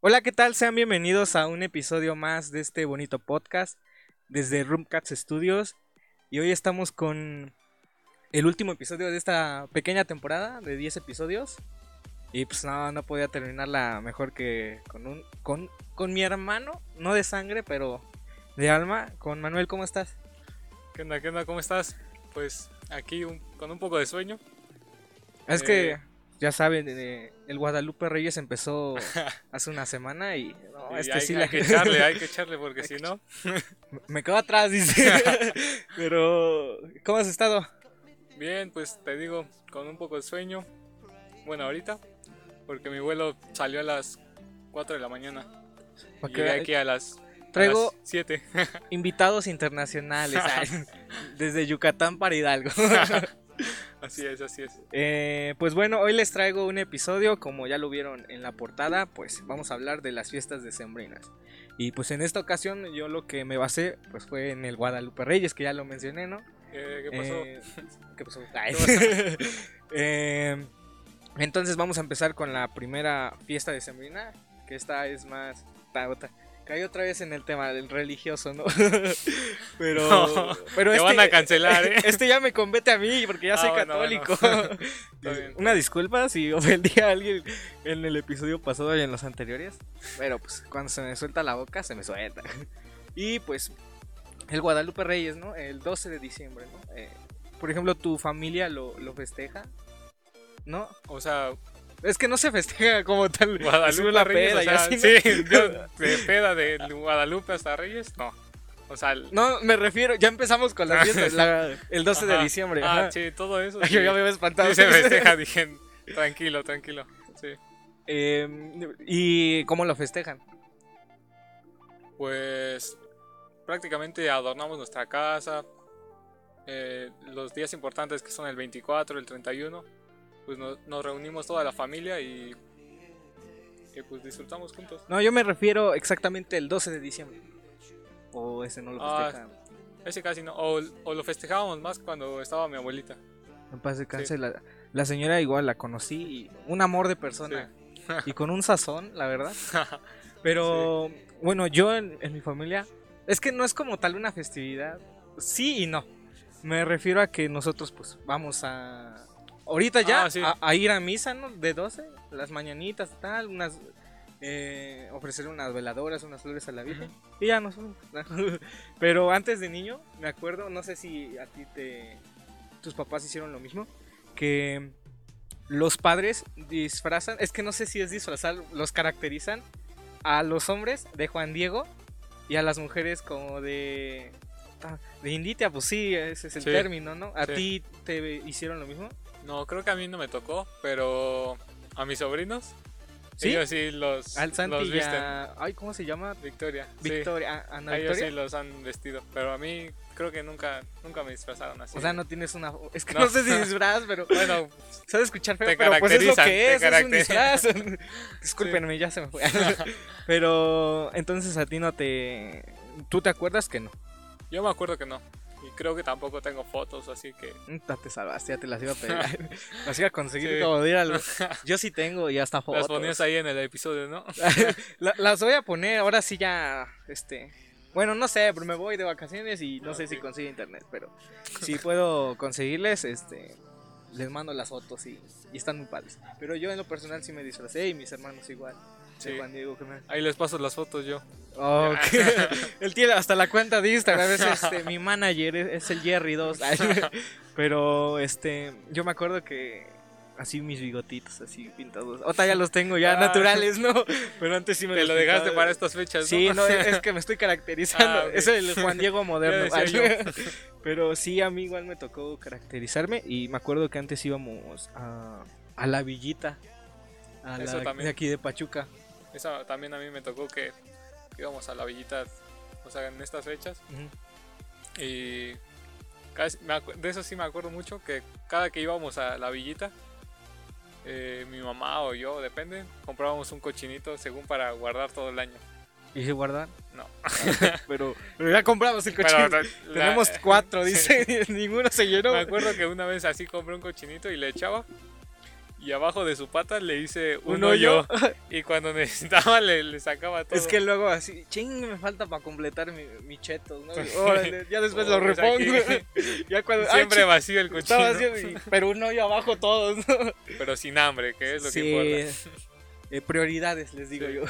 Hola, ¿qué tal? Sean bienvenidos a un episodio más de este bonito podcast desde Roomcats Studios. Y hoy estamos con el último episodio de esta pequeña temporada de 10 episodios. Y pues no, no podía terminarla mejor que con un con, con mi hermano, no de sangre, pero de alma, con Manuel, ¿cómo estás? ¿Qué onda? ¿Qué onda? ¿Cómo estás? Pues aquí un- con un poco de sueño. Es Eh. que ya saben, eh, el Guadalupe Reyes empezó hace una semana y no, y este hay, sí hay la que echarle, hay que echarle porque si no... me quedo atrás, dice. pero ¿cómo has estado? Bien, pues te digo, con un poco de sueño. Bueno, ahorita, porque mi vuelo salió a las 4 de la mañana. Llegué aquí a las, traigo 7. invitados internacionales desde Yucatán para Hidalgo. Así es, así es. Eh, pues bueno, hoy les traigo un episodio, como ya lo vieron en la portada, pues vamos a hablar de las fiestas decembrinas. Y pues en esta ocasión yo lo que me basé pues fue en el Guadalupe Reyes, que ya lo mencioné, ¿no? Eh, ¿Qué pasó? Eh, ¿Qué pasó? Ay. Eh, entonces vamos a empezar con la primera fiesta decembrina, que esta es más... ta- Caí otra vez en el tema del religioso, ¿no? pero... No, pero te este, van a cancelar, ¿eh? Este ya me compete a mí porque ya Ah, soy bueno, católico. bueno. Una disculpa si ofendí a alguien en el episodio pasado y en los anteriores. Pero pues cuando se me suelta la boca, se me suelta. Y pues el Guadalupe Reyes, ¿no? El 12 de diciembre, ¿no? Eh, por ejemplo, tu familia lo, lo festeja, ¿no? O sea, Es que no se festeja como tal. Guadalupe la Reyes, peda sí, yo, de peda de Guadalupe hasta Reyes, no. O sea, el- No, me refiero, ya empezamos con las fiestas, la- el 12 de ajá. diciembre. Ah, sí, todo eso. Yo ya me había espantado. Sí se festeja, dije, tranquilo, tranquilo. Sí. Eh, ¿Y cómo lo festejan? Pues prácticamente adornamos nuestra casa. eh, los días importantes que son el 24, el 31, pues nos, nos reunimos toda la familia y, y pues disfrutamos juntos. No, yo me refiero exactamente el 12 de diciembre. O ese no lo Ah, festejan. Ese casi no, o, o lo festejábamos más cuando estaba mi abuelita. En paz descanse, la, la señora igual la conocí y un amor de persona. y con un sazón, la verdad. Pero bueno, yo en, en mi familia, es que no es como tal una festividad. Sí y no. Me refiero a que nosotros pues vamos a... Ahorita ya Ah, sí. a, a ir a misa, ¿no? De 12, las mañanitas, tal, unas... eh, ofrecer unas veladoras, unas flores a la Virgen. Y ya nos fuimos. Pero antes de niño, me acuerdo, no sé si a ti te... Tus papás hicieron lo mismo. Que los padres disfrazan, es que no sé si es disfrazar, los caracterizan a los hombres de Juan Diego y a las mujeres como de ah, de Inditia, pues sí, ese es el Sí. término, ¿no? ¿A Sí. ti te hicieron lo mismo? No, creo que a mí no me tocó, pero a mis sobrinos, ¿Sí? ellos sí los, Al Santi los visten. a- ay, ¿cómo se llama? Victoria. sí. Victoria, a- Ana ellos sí los han vestido, pero a mí creo que nunca, nunca me disfrazaron así. O sea, no tienes una es que no, No. sé si disfraz, pero Bueno, sabes escuchar feo, Te pero pues es lo que te es, es un disfraz. Discúlpenme, ya se me fue. pero entonces a ti no te ¿Tú te acuerdas que no? yo me acuerdo que no. Creo que tampoco tengo fotos, así que... Ya te salvaste, ya te las iba a pegar. las iba a conseguir Sí. como Yo sí tengo y hasta fotos. Las ponías ahí en el episodio, ¿no? La- las voy a poner, ahora sí ya, este... Bueno, no sé, pero me voy de vacaciones y no sé si consigo internet, pero si puedo conseguirles, este... Les mando las fotos y, y están muy padres. Pero yo en lo personal sí me disfracé y mis hermanos igual. Sí. Juan Diego Ahí les paso las fotos yo. Oh, Él tiene hasta la cuenta de Instagram, es este, mi manager, es, es el Jerry 2. Pero este, yo me acuerdo que así mis bigotitos así pintados. Ahora ya los tengo ya Ah. naturales, ¿no? Pero antes sí me Te los lo dejaste para estas fechas, ¿no? Sí, no, es que me estoy caracterizando. Ah. Es el Juan Diego moderno. Pero sí, a mí igual me tocó caracterizarme. Y me acuerdo que antes íbamos a, a la villita. A la, Eso también. de aquí de Pachuca. Esa también a mí me tocó que, que íbamos a la villita, o sea, en estas fechas. Y casi- me de eso sí me acuerdo mucho, que cada que íbamos a la villita, eh, mi mamá o yo, depende, comprábamos un cochinito según para guardar todo el año. ¿Y se guardan? No. Pero, pero ya compramos el la- Tenemos cuatro, dice. Ninguno se llenó. Me acuerdo que una vez así compré un cochinito y le echaba y abajo de su pata le hice un, Un hoyo. Y cuando necesitaba le, le sacaba todo. Es que luego así, ching, me falta para completar mi, mi chetos, ¿no? Órale, ya después Oh, lo repongo. ya cuando, Siempre vacío el y- pero un hoyo abajo todos, ¿no? Pero sin hambre, que es lo Sí, que importa. eh, prioridades, les digo Sí. yo.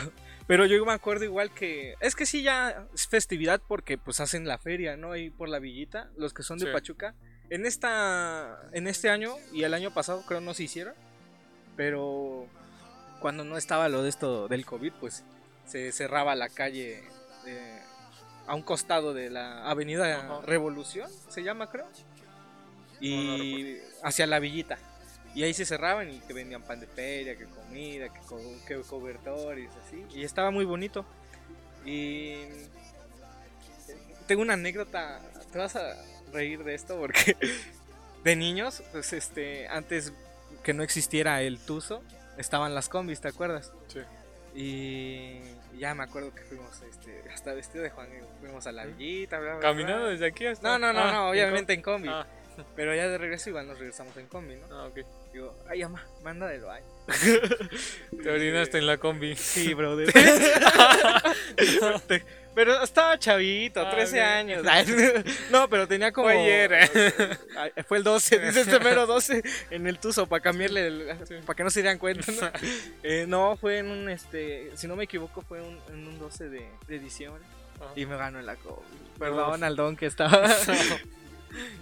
Pero yo me acuerdo igual que. Es que sí, ya es festividad porque pues hacen la feria, ¿no? Ahí por la villita, los que son de Sí. Pachuca. En esta. En este año y el año pasado creo no se hicieron. Pero cuando no estaba lo de esto del COVID, pues se cerraba la calle eh, a un costado de la avenida. Revolución, se llama creo. No, no Y hacia la villita. Y ahí se cerraban y que vendían pan de feria, que comida, que, co- que cobertores, así. Y estaba muy bonito. Y tengo una anécdota, te vas a reír de esto porque de niños, pues este, antes que no existiera el Tuzo, estaban las combis, ¿te acuerdas? Sí. Y ya me acuerdo que fuimos este, hasta vestido de Juan, fuimos a la villita, bla, bla, bla. Caminando desde aquí hasta. No, no, no, Ah, no, ¿en obviamente en combi. com- Ah, Pero ya de regreso igual nos regresamos en combi, ¿no? ah, ok. Digo, ay, mamá, manda del baño. Te orinaste en la combi. Sí, brother. pero estaba chavito, Ah, 13 ok. años. No, pero tenía como. Fue ayer. Ay, Fue el 12, dice este mero 12 en el Tuzo para cambiarle, el- para que no se dieran cuenta. ¿no? Eh, no, fue en un, este, si no me equivoco, fue un- en un 12 de, de diciembre Ajá. y me ganó en la combi. Perdón al don que estaba.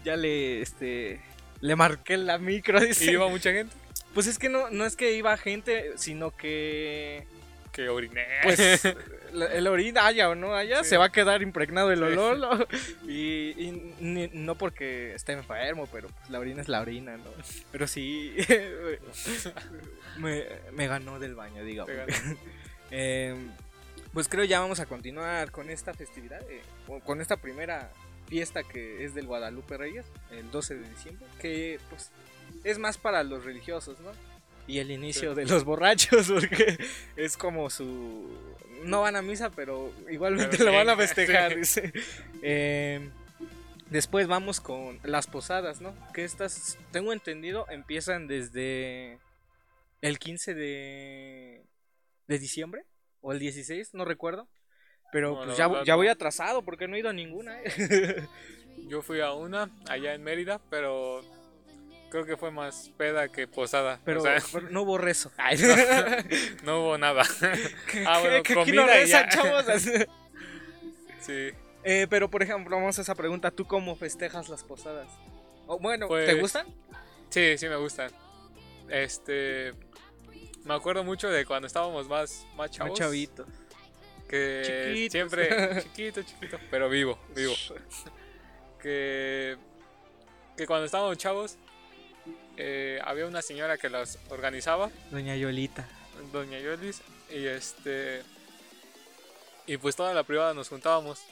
ya le, este, le marqué la micro, dice. ¿Y iba mucha gente? Pues es que no, no es que iba gente, sino que Que oriné. pues la- el orina haya o no haya, Sí. se va a quedar impregnado el olor. Y, y ni- no porque esté enfermo, pero pues, la orina es la orina, ¿no? Pero sí, me, me ganó del baño, digamos. Eh, pues creo ya vamos a continuar con esta festividad, eh, con esta primera fiesta que es del Guadalupe Reyes, el 12 de diciembre, que pues es más para los religiosos, ¿no? Y el inicio de los borrachos, porque es como su... No van a misa, pero igualmente Pero lo van a festejar, dice. Eh, después vamos con las posadas, ¿no? Que estas, tengo entendido, empiezan desde el 15 de, de diciembre o el 16, no recuerdo. Pero No, pues ya, verdad ya voy atrasado porque no he ido a ninguna. ¿eh? Yo fui a una allá en Mérida, pero creo que fue más peda que posada. Pero, o sea, pero no hubo rezo. Ay, no hubo nada. Ah, bueno, que aquí no rezan, chavos. sí. Eh, pero por ejemplo, vamos a esa pregunta. ¿Tú cómo festejas las posadas? Bueno, ¿te Pues, gustan? Sí, sí me gustan. Este. Me acuerdo mucho de cuando estábamos más, más Más chavos. chavitos. Que Chiquitos. siempre. Chiquito, chiquito. Pero vivo, vivo. Que. Que cuando estábamos chavos. Eh, había una señora que las organizaba. Doña Yolita. Doña Yolis. Y este. Y pues toda la privada nos juntábamos.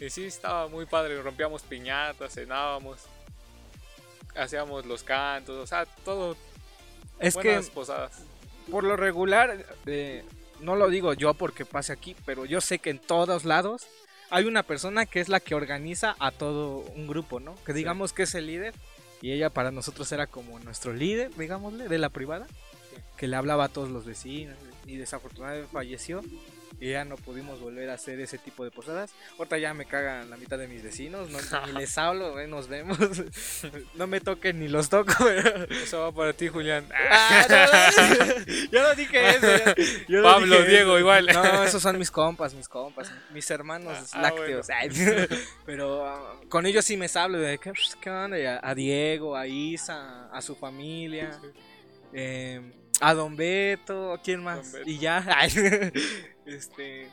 Y sí, estaba muy padre. Rompíamos piñatas, cenábamos. Hacíamos los cantos. O sea, todo. Es buenas que posadas. por lo regular, eh, no lo digo yo porque pase aquí, pero yo sé que en todos lados hay una persona que es la que organiza a todo un grupo, ¿no? Que digamos que es el líder y ella para nosotros era como nuestro líder, digámosle, de la privada, que le hablaba a todos los vecinos y desafortunadamente falleció. Y ya no pudimos volver a hacer ese tipo de posadas. Ahorita ya me cagan la mitad de mis vecinos, no, ni les hablo, eh, nos vemos. No me toquen ni los toco, pero... Eso va para ti, Julián. Ah, no, no, yo no dije eso. yo- yo no Pablo, dije Diego, eso. igual. No, esos son mis compas, mis compas, mis hermanos Ah, lácteos. Ay, Pero ah, con ellos sí me hablo de qué, qué onda, a, a Diego, a Isa, a su familia, eh, a Don Beto, ¿a quién más? Y ya, este,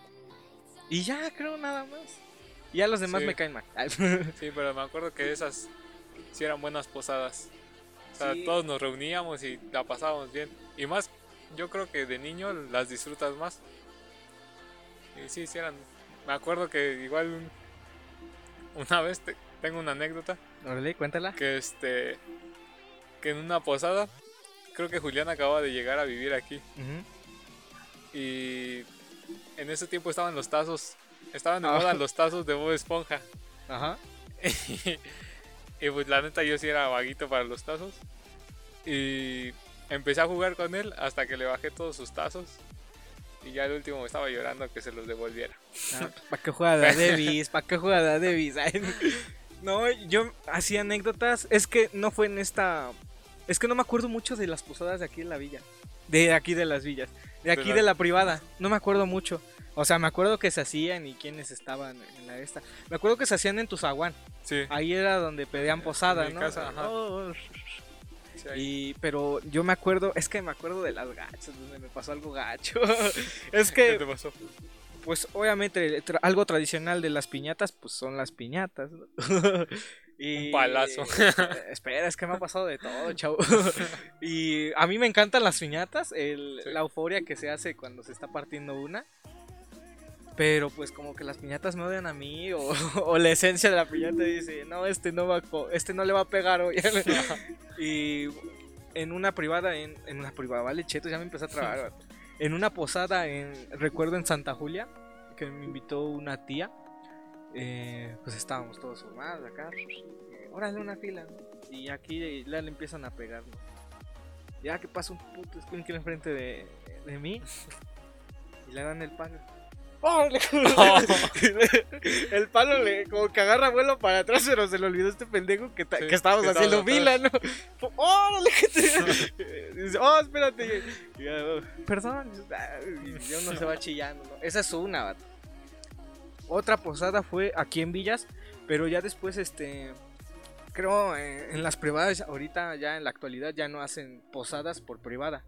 y ya creo nada más. Y ya los demás Sí. me caen mal. Sí, pero me acuerdo que esas sí eran buenas posadas. O sea, Sí. todos nos reuníamos y la pasábamos bien. Y más, yo creo que de niño las disfrutas más. Y sí, sí eran. Me acuerdo que igual un- una vez te- tengo una anécdota Órale, cuéntala. que este que en una posada creo que Julián acababa de llegar a vivir aquí y en ese tiempo estaban los tazos, estaban de Ah. moda los tazos de Bob Esponja. Ajá. y pues la neta yo sí era vaguito para los tazos. Y empecé a jugar con él hasta que le bajé todos sus tazos. Y ya el último me estaba llorando que se los devolviera. Ah, ¿Para qué juega la Davis? ¿Para qué juega la Davis? No, yo hacía anécdotas. Es que no fue en esta. Es que no me acuerdo mucho de las posadas de aquí en la villa. De aquí de las villas. De aquí la- de la privada. No me acuerdo mucho. O sea, me acuerdo que se hacían y quiénes estaban en la esta. Me acuerdo que se hacían en Tuzaguán. Sí. Ahí era donde pedían posada, En ¿no? casa, ajá. Oh, sí, y, pero yo me acuerdo, es que me acuerdo de las gachas, donde me pasó algo gacho. es ¿Qué que, te pasó? pues obviamente, tra- algo tradicional de las piñatas, pues son las piñatas. ¿no? y, Un palazo. eh, espera, es que me ha pasado de todo, chavo. y a mí me encantan las piñatas, el- Sí. la euforia que se hace cuando se está partiendo una. Pero pues como que las piñatas me odian a mí o, o la esencia de la piñata dice, no, este no va este no le va a pegar hoy. y en una privada, en, en una privada, vale, cheto, ya me empecé a trabar. vato. En una posada, en, recuerdo en Santa Julia, que me invitó una tía, eh, pues estábamos todos formados acá, eh, órale una fila, y aquí ya le empiezan a pegar, ya que pasa un puto squinkle enfrente de, de mí, y le dan el palo. ¡Órale! el palo le como que agarra vuelo para atrás, pero se le olvidó este pendejo que, ta- Sí, que estábamos que haciendo fila, ¿no? ¡Órale! Dice, oh, espérate. Y oh, Perdón. Y uno se va chillando, ¿no? Esa es una, vato. Otra posada fue aquí en Villas, pero ya después, este. Creo eh, en las privadas, ahorita ya en la actualidad ya no hacen posadas por privada.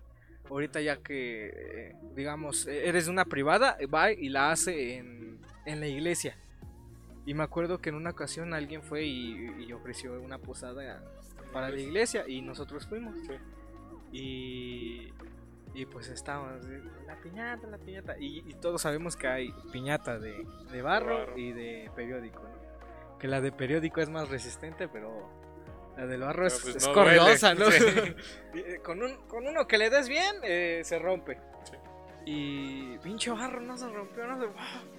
Ahorita ya que, eh, digamos, eh, eres de una privada, eh, va y la hace en, en la iglesia. Y me acuerdo que en una ocasión alguien fue y, y ofreció una posada para la iglesia y nosotros fuimos. Y, y pues estábamos, la piñata, la piñata. Y, y todos sabemos que hay piñata de, de barro, barro. y de periódico. ¿no? Que la de periódico es más resistente, pero la del barro Pero, es, pues, es no corriosa, duele. ¿no? Sí. Eh, con, un, con uno que le des bien, eh, se rompe. Sí. Y pinche barro no se rompió, no se.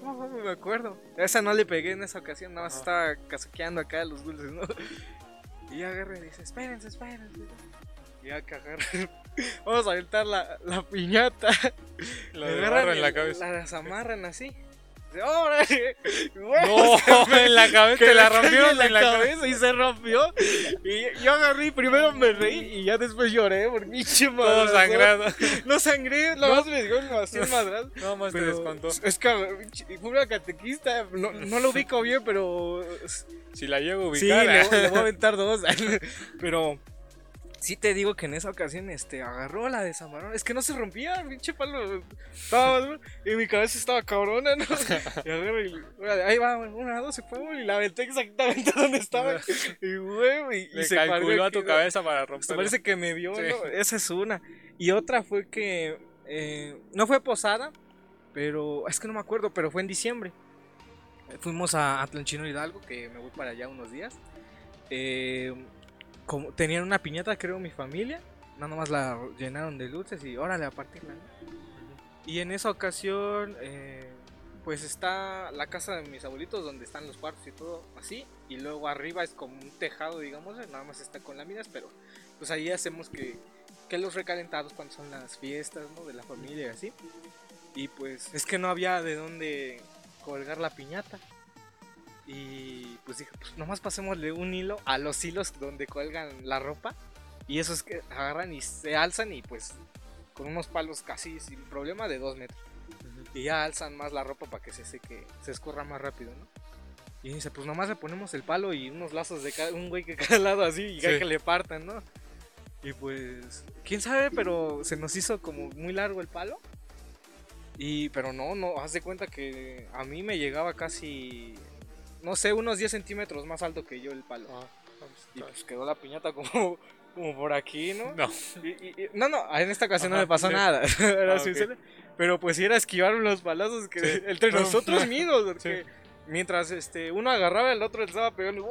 no me acuerdo. A esa no le pegué en esa ocasión, nada más estaba casaqueando acá los dulces, ¿no? Y agarra y dice: Espérense, espérense. Y ya que agarra. Vamos a aventar la, la piñata. La agarran en la cabeza. La desamarran así. No, en la cabeza. que Te la rompieron en la cabeza. y se rompió. Y yo agarré primero me reí y ya después lloré por pinche Todo sangrado. No sangré, nada más me dio demasiado madrazo. No más te descontó. es que fue una catequista, no, no lo ubico bien, pero Si la llego a sí, ubicar. le, ¿eh? le voy a aventar dos. pero sí te digo que en esa ocasión este, agarró la de Samarón. Es que no se rompía, pinche palo. Estaba, y mi cabeza estaba cabrona, ¿no? Y agarré y, ahí va, una, dos, se fue, y la aventé exactamente donde estaba. Y, güey, y, se calculó a tu cabeza para romper. parece que me vio, Sí. ¿no? Esa es una. Y otra fue que eh, no fue posada, pero es que no me acuerdo, pero fue en diciembre. Fuimos a Atlanchino Hidalgo, que me voy para allá unos días. Eh, como, tenían una piñata, creo, mi familia. Nada más la llenaron de luces y órale a partirla. Y en esa ocasión, eh, pues está la casa de mis abuelitos donde están los cuartos y todo así. Y luego arriba es como un tejado, digamos, nada más está con láminas, pero pues ahí hacemos que, que los recalentados cuando son las fiestas, ¿no? De la familia y así. Y pues es que no había de dónde colgar la piñata. Y pues dije, pues nomás pasémosle un hilo a los hilos donde cuelgan la ropa. Y esos que agarran y se alzan y pues con unos palos casi sin problema de dos metros. Y ya alzan más la ropa para que se seque, se escurra más rápido, ¿no? Y dice, pues nomás le ponemos el palo y unos lazos de cada, un güey que cada lado así y ya Sí. que le partan, ¿no? Y pues, quién sabe, pero se nos hizo como muy largo el palo. Y, pero no, no, haz de cuenta que a mí me llegaba casi, no sé, unos 10 centímetros más alto que yo el palo. Ah, Y pues quedó la piñata como, como por aquí, ¿no? No. Y- y- y- no, no, en esta ocasión no me pasó sí. nada. Era Ah, sincero. Pero pues sí era esquivar los palazos que Sí. entre No. nosotros mismos, porque Sí. mientras este uno agarraba el otro le estaba pegando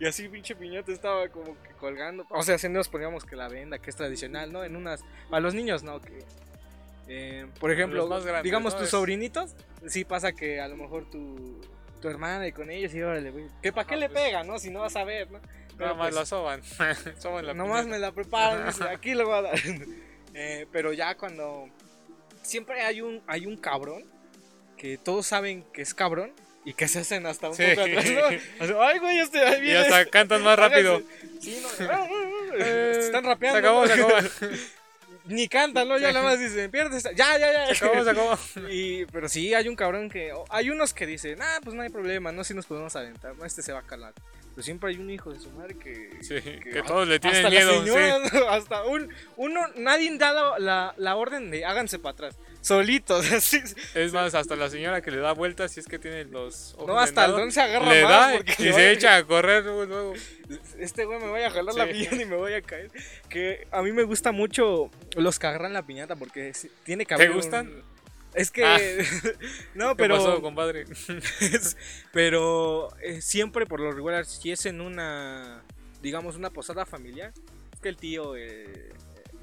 y así pinche piñata estaba como que colgando. O sea, así nos poníamos que la venda, que es tradicional, ¿no? En unas para los niños, no, que eh, por ejemplo, grandes, digamos ¿no? tus sobrinitos, sí pasa que a lo mejor tu tu hermana y con ellos y órale, güey, que para qué Ah, le pues. pega, ¿no? Si no vas a ver, ¿no? Nada más pues, la soban. soban la Nomás piñata. me la preparan, dice, aquí lo voy a dar. Eh, pero ya cuando. Siempre hay un, hay un cabrón que todos saben que es cabrón y que se hacen hasta un Sí. poco atrás, ¿no? Así, Ay, güey, este ahí Y hasta cantan más rápido. Sí, no. Eh, Están Se rapeando. acabó, ¿no? se acabó. Ni cantan, ¿no? Ya nada más dicen, pierdes. Ya, ya, ya. Se acabó, se acabó. Y, pero sí, hay un cabrón que. Hay unos que dicen, ah, pues no hay problema, no, si nos podemos aventar, no, este se va a calar. Pero siempre hay un hijo de su madre que. Sí, que- que todos le tienen hasta miedo. las señoras, ¿no? hasta un. Uno, nadie da la, la, la orden de háganse para atrás. Solitos, así. Es más, hasta la señora que le da vueltas, si es que tiene los ojos No, hasta el don se agarra le más. da y se echa a correr luego. Este güey me voy a jalar la piñata y me voy a caer. Que a mí me gusta mucho los que agarran la piñata porque tiene que ¿Te haber. gustan? Es que. Ah. no, ¿Qué pero. pasó, compadre? Pero eh, siempre por lo regular, si es en una, digamos, una posada familiar, es que el tío, eh,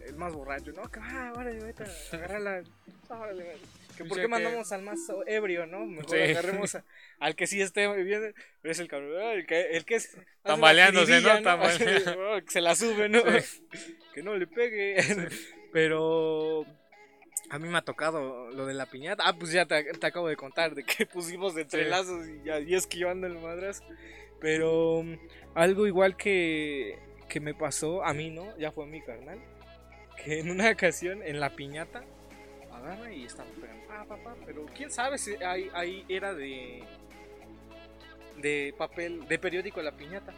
el más borracho, ¿no? Que va, órale, vete, agárrala, órale. Que por qué que- mandamos al más ebrio, ¿no? Mejor Sí. agarremos a- al que sí esté bien, pero es el cabrón, ah, el que, el que es... Tambaleándose, ¿no? Tambaleando. Así, que se la sube, ¿no? Sí. Que no le pegue. Pero a mí me ha tocado lo de la piñata. Ah, pues ya te, te acabo de contar de que pusimos entrelazos y ya y esquivando el madrazo. Pero um, algo igual que, que me pasó a mí, ¿no? Ya fue mi carnal. Que en una ocasión en la piñata agarra y estaba pegando. Pa, pa, pa, pero quién sabe si ahí, ahí era de. de papel, de periódico la piñata.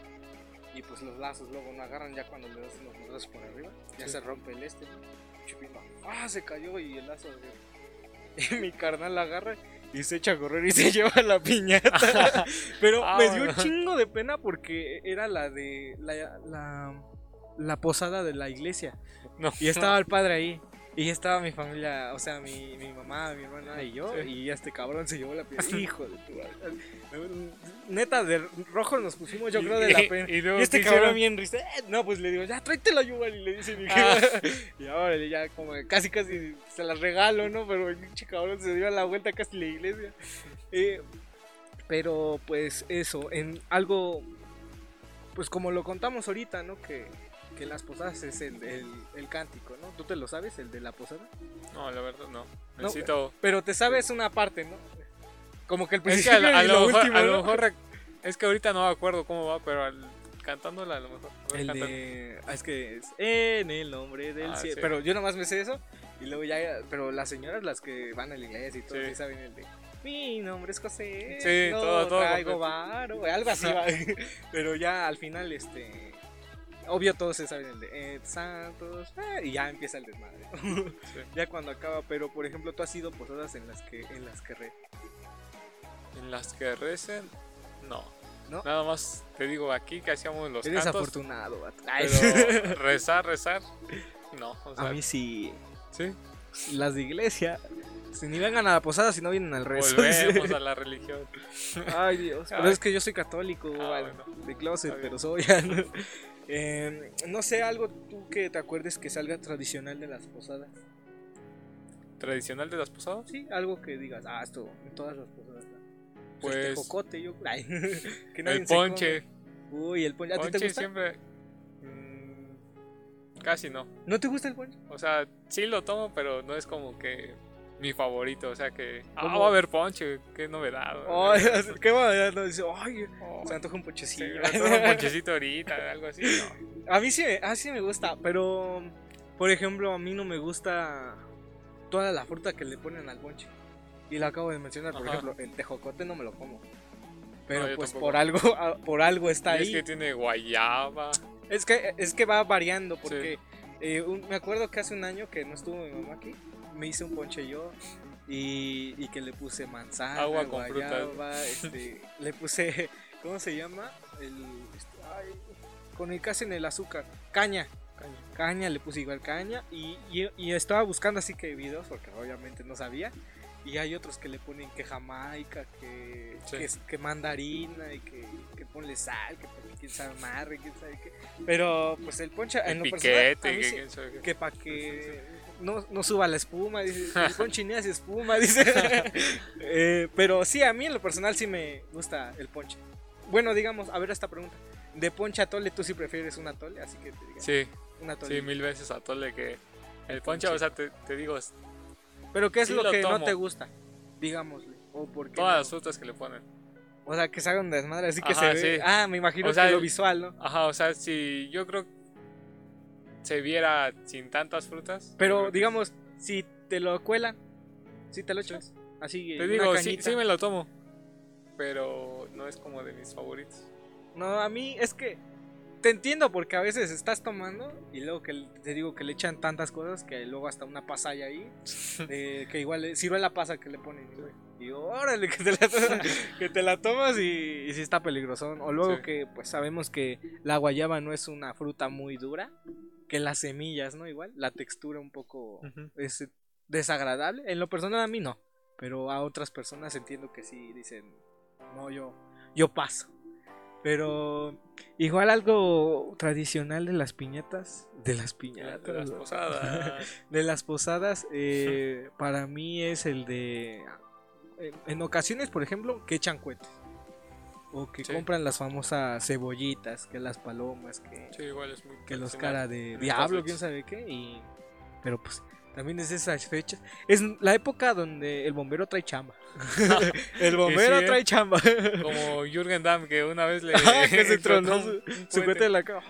Y pues los lazos luego no agarran ya cuando le das los madrazos por arriba. Ya Sí. se rompe el este. Ah, se cayó y el lazo. Y mi carnal la agarra y se echa a correr y se lleva la piñata. Pero Ah, me dio un chingo de pena porque era la de la, la, la posada de la iglesia. No. Y estaba el padre ahí. Y estaba mi familia, o sea, mi, mi mamá, mi hermana y yo. Sí. Y este cabrón se llevó la piñata. Hijo de tu. Neta, de rojo nos pusimos, yo creo, de la pena. Y, este ¿qué cabrón bien risa. "Eh", No, pues le digo, ya tráetela yo, y le dice mi Ah. Y ahora ya como casi casi se las regalo, ¿no? Pero el pinche cabrón se dio a la vuelta casi la iglesia. Eh, pero pues eso, en algo, pues como lo contamos ahorita, ¿no? Que, que las posadas es el, el, el cántico, ¿no? ¿Tú te lo sabes, el de la posada? No, la verdad no. No, Necesito. Pero te sabes una parte, ¿no? Como que el es que principio a, a y lo lo mejor, último, a lo mejor rec- es que ahorita no me acuerdo cómo va, pero al, cantándola a lo mejor. A ver, El cántala. de. ah, es que es en el nombre del Ah, cielo. sí. Pero yo nomás me sé eso. Y luego ya. Pero las señoras, las que van a la iglesia y todo, Sí. saben el de. Mi nombre es José. Sí, no todo- todo traigo varo", Algo así va. pero ya al final, este. Obvio, todos se saben el de Ed Santos. ah, y ya empieza el desmadre. ya cuando acaba. Pero por ejemplo, tú has ido posadas en las que. En las que re. En las que recen, no. ¿No? Nada más te digo aquí que hacíamos los Eres cantos. afortunado, vato. Pero rezar, rezar, no. O sea, A mí sí. sí. Las de iglesia. Si ni vengan a la posada si no vienen al rezo. Volvemos a la religión. Ay, Dios. Pero Ay. es que yo soy católico, Ah, bueno. de closet, pero soy. ya, ¿no? Eh, no sé, algo tú que te acuerdes que salga tradicional de las posadas. ¿Tradicional de las posadas? Sí, algo que digas, ah, esto en todas las posadas. Pues- El tejocote, yo. Ay, que El ponche. Uy, el ponche. ¿A ti te Ponche gusta? siempre. mm, casi no. ¿No te gusta el ponche? O sea, sí lo tomo, pero no es como que mi favorito. O sea que. Ah, ¿Cómo? va a haber ponche. Qué novedad. Ay, qué va, no, dice, ay, Oh, se me antoja un sí, ponchecillo. antoja un ponchecito ahorita, algo así. No. A mí sí, me- a mí sí me gusta, pero por ejemplo, a mí no me gusta toda la fruta que le ponen al ponche. Y lo acabo de mencionar, por Ajá. ejemplo, el tejocote no me lo como. Pero No, pues tampoco. por algo ah, por algo está Y es ahí. que tiene guayaba. Es que es que va variando porque eh, un- me acuerdo que hace un año que no estuvo mi mamá aquí, me hice un ponche yo y, y que le puse manzana, Agua con guayaba, este, le puse ¿cómo se llama? El este, ay, con el que hacen el azúcar, caña. Caña, le puse igual caña y, y- y estaba buscando así que videos porque obviamente no sabía. Y hay otros que le ponen que jamaica, que, Sí. que, que mandarina y que, que ponle sal, que ponle quién sabe amarre, quién sabe qué. Pero pues el ponche en lo personal, a piquete. mí que sí- que para que no, no suba la espuma, dice, el ponche ni hace espuma, dice. Eh, pero sí, a mí en lo personal sí me gusta el ponche. Bueno, digamos, a ver esta pregunta. de ponche atole, tú sí prefieres un atole, así que te. Sí, un atole. sí, mil veces atole que el ponche, o sea, te, te digo, Pero ¿qué es sí lo lo que no te gusta? Digámosle. O porque todas las frutas que le ponen. O sea, que se haga un desmadre, así que se ve. sí. Ah, me imagino O sea, que lo visual, ¿no? Ajá, o sea, si yo creo se viera sin tantas frutas. Pero digamos, si te lo cuelan, si te lo echas, así te digo, sí, sí me lo tomo, pero no es como de mis favoritos. No, a mí es que te entiendo porque a veces estás tomando y luego que te digo que le echan tantas cosas que luego hasta una pasa hay ahí, de que igual sirve la pasa que le ponen. Y digo, órale, que te la, que te la tomas y, y sí está peligroso. O luego Sí. que pues sabemos que la guayaba no es una fruta muy dura, que las semillas, ¿no? Igual, la textura un poco es desagradable. En lo personal a mí no, pero a otras personas entiendo que sí dicen, no, yo, yo paso. Pero igual algo tradicional de las piñatas, de las piñatas, De las posadas. de las posadas, eh, para mí es el de, en, en ocasiones, por ejemplo, que echan cohetes. O que Sí. compran las famosas cebollitas, que las palomas, que Sí, igual es muy que los cara de diablo, quién sabe qué, y pero pues también es esas fechas. Es la época donde el bombero trae chamba. el bombero sí, ¿eh? trae chamba. Como Jürgen Damm, que una vez le. Que se tronó su, de la cara.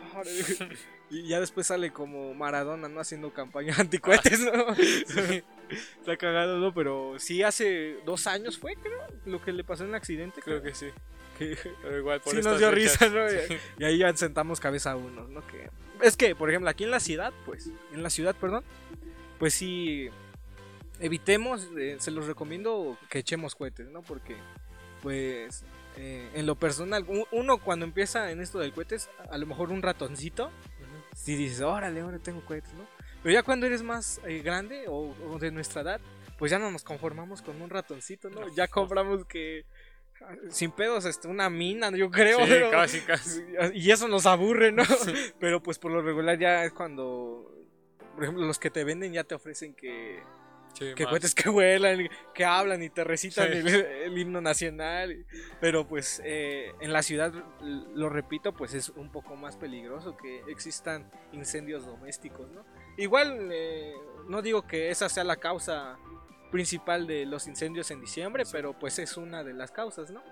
Y ya después sale como Maradona, ¿no? Haciendo campaña anticohetes, ¿no? Está cagado, ¿no? Pero sí hace dos años fue, creo, lo que le pasó en el accidente. Creo que sí. igual por sí nos dio fechas, risa, ¿no? sí. Y ahí ya sentamos cabeza a uno, ¿no? Que es que, por ejemplo, aquí en la ciudad, pues, en la ciudad, perdón, pues sí evitemos, eh, se los recomiendo que echemos cohetes, ¿no? Porque, pues, eh, en lo personal, uno cuando empieza en esto del cohetes, a lo mejor un ratoncito, Ujú. si dices, órale, ahora tengo cohetes, ¿no? Pero ya cuando eres más eh, grande o, o de nuestra edad, pues ya no nos conformamos con un ratoncito, ¿no? Ya compramos que sin pedos este, una mina, yo creo. Sí, ¿no? casi, casi. Y eso nos aburre, ¿no? Pero pues por lo regular ya es cuando, por ejemplo, los que te venden ya te ofrecen que, Sí, que cohetes que vuelan, que hablan y te recitan el, el himno nacional. Pero pues eh, en la ciudad, lo repito, pues es un poco más peligroso que existan incendios domésticos, ¿no? Igual, eh, no digo que esa sea la causa principal de los incendios en diciembre, pero pues es una de las causas, ¿no?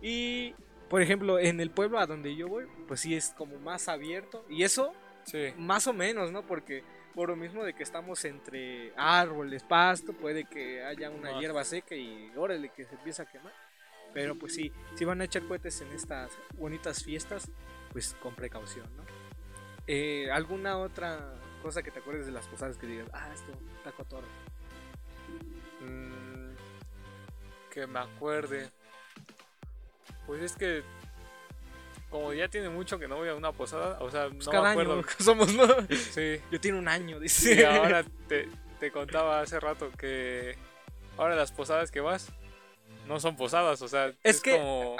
Y, por ejemplo, en el pueblo a donde yo voy, pues sí es como más abierto. Y eso Sí. más o menos, ¿no? Porque por lo mismo de que estamos entre árboles, pasto, puede que haya una hierba seca y órale que se empieza a quemar. Pero pues sí, si van a echar cohetes en estas bonitas fiestas, pues con precaución, ¿no? Eh, ¿Alguna otra cosa que te acuerdes de las posadas que digas, ah, esto está cotorro? Mm, que me acuerde. Pues es que. Como ya tiene mucho que no voy a una posada, o sea, Pues no cada me año acuerdo. somos, ¿no? Sí. Yo tiene un año, dice. Y ahora te, te contaba hace rato que ahora las posadas que vas no son posadas, o sea, Es es, que- como.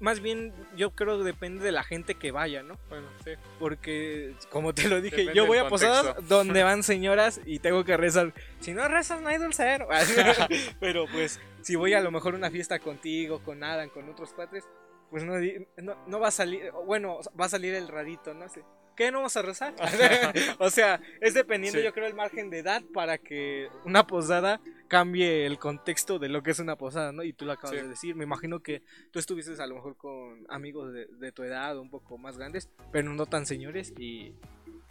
Más bien, yo creo que depende de la gente que vaya, ¿no? Bueno, sí. Porque, como te lo dije, Depende yo voy a posadas donde van señoras y tengo que rezar. Si no rezas, no hay dulcero. Pero pues, si voy a lo mejor a una fiesta contigo, con Adam, con otros cuates, pues no, no, no va a salir. Bueno, va a salir el rarito, ¿no? sé ¿Qué no vamos a rezar? o sea, es dependiendo, Sí. yo creo, el margen de edad para que una posada cambie el contexto de lo que es una posada, ¿no? Y tú lo acabas Sí. de decir. Me imagino que tú estuviste a lo mejor con amigos de, de tu edad, un poco más grandes, pero no tan señores y,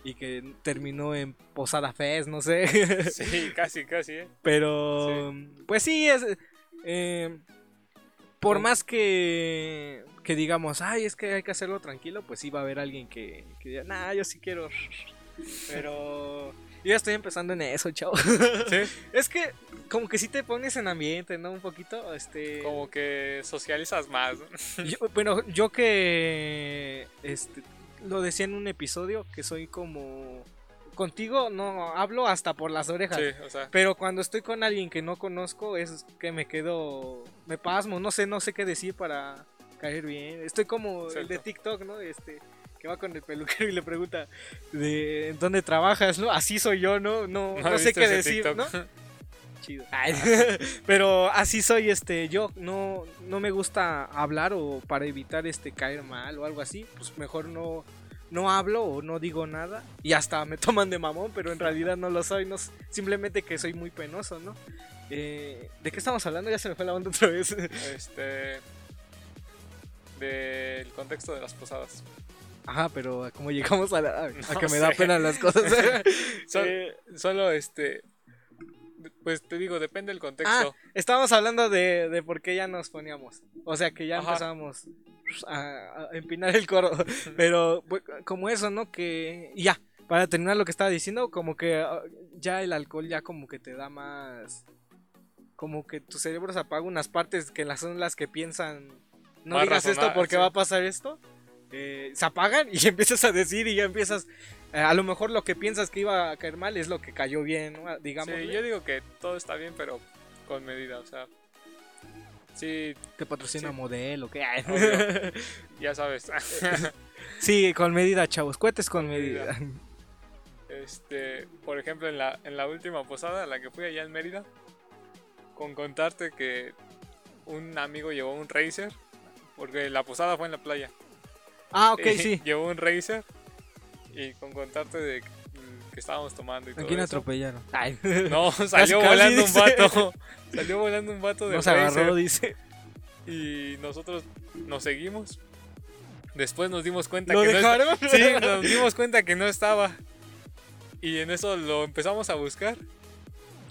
y que terminó en Posada Fest, no sé. Sí, casi, casi, ¿eh? pero, pues sí, es... eh, por más que, que digamos, ay, es que hay que hacerlo tranquilo, pues sí va a haber alguien que, que diga, nah, yo sí quiero. Pero yo ya estoy empezando en eso, chavo. Sí, Es que como que sí te pones en ambiente, ¿no? Un poquito, este... como que socializas más. Yo, bueno, yo que este, lo decía en un episodio, que soy como... Contigo no hablo hasta por las orejas. Sí, o sea, Pero cuando estoy con alguien que no conozco es que me quedo... Me pasmo, no sé, no sé qué decir para caer bien. Estoy como el de. TikTok, ¿no? Este que va con el peluquero y le pregunta de ¿en dónde trabajas, no? Así soy yo, ¿no? No, no, sé qué decir, TikTok? ¿no? chido. Pero así soy, este, yo no, no me gusta hablar o para evitar este caer mal o algo así, pues mejor no, no hablo o no digo nada y hasta me toman de mamón, pero en realidad no lo soy, no, simplemente que soy muy penoso, ¿no? Eh, ¿De qué estamos hablando? Ya se me fue la onda otra vez. Este. Del contexto de las posadas. Ajá, pero como llegamos a, la- a- a que me da pena las cosas. Sol- Eh, Solo este. Pues te digo, depende del contexto. Ah, estábamos hablando de, de por qué ya nos poníamos. O sea, que ya Ajá. empezábamos a, a empinar el coro. Pero pues, como eso, ¿no? Que ya, para terminar lo que estaba diciendo, como que ah, ya el alcohol ya como que te da más... Como que tu cerebro se apaga unas partes que las son las que piensan... No Más digas esto porque sí. va a pasar esto. eh, se apagan y empiezas a decir y ya empiezas... eh, a lo mejor lo que piensas que iba a caer mal es lo que cayó bien, ¿no? digamos. Sí, yo digo que todo está bien, pero con medida. O sea, sí, Te patrocina Sí. modelo, ¿qué? Obvio. ya sabes. sí, con medida, chavos. Cohetes con Con medida. medida. Este, por ejemplo, en la, en la última posada, la que fui allá en Mérida, con contarte que un amigo llevó un racer, porque la posada fue en la playa. Ah, ok, Y sí. Llevó un racer y con contarte de que estábamos tomando y ¿A todo quién eso. atropellaron? Ay. No, salió casi, volando un dice. vato. Salió volando un vato de Nos agarró, dice. y nosotros nos seguimos. Después nos dimos cuenta ¿Lo que no dejaron? Sí, nos dimos cuenta que no estaba. Y en eso lo empezamos a buscar.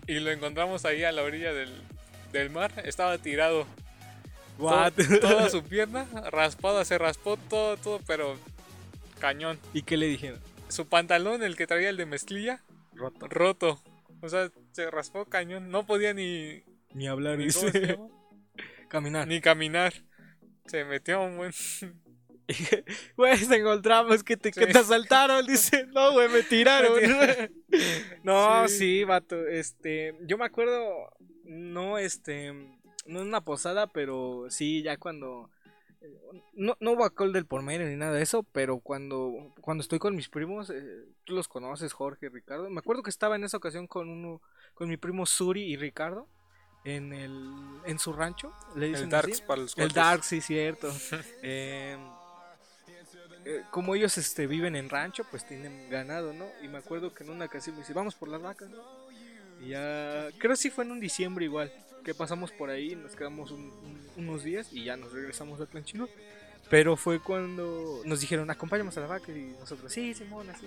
Y lo encontramos ahí a la orilla del, del mar. Estaba tirado. What? To- toda su pierna raspada, se raspó todo, todo, pero cañón. ¿Y qué le dijeron? Su pantalón, el que traía el de mezclilla, Roto. roto. O sea, se raspó cañón. No podía ni, Ni hablar, ni, ¿cómo se dice. Caminar. ni caminar. Se metió un buen. Güey, te encontramos que te, que Sí. te asaltaron, dice. No, güey, me tiraron. no, Sí. sí. vato. Este, yo me acuerdo, no, este, no en una posada, pero sí, ya cuando. No, no hubo alcohol del por medio ni nada de eso, pero cuando, cuando estoy con mis primos, eh, tú los conoces, Jorge, Ricardo. Me acuerdo que estaba en esa ocasión con uno, con mi primo Suri y Ricardo en el, en su rancho. Le dicen El Darks así. para los El cuates. Dark, sí, cierto. Eh, eh, como ellos este, viven en rancho, pues tienen ganado, ¿no? Y me acuerdo que en una ocasión me dice, vamos por las vacas, ¿no? Y ya, creo que sí fue en un diciembre igual, que pasamos por ahí, nos quedamos un- un- unos días y ya nos regresamos a Tlanchino. Pero fue cuando nos dijeron, acompáñanos a la vaca y nosotros, sí, Simón, así.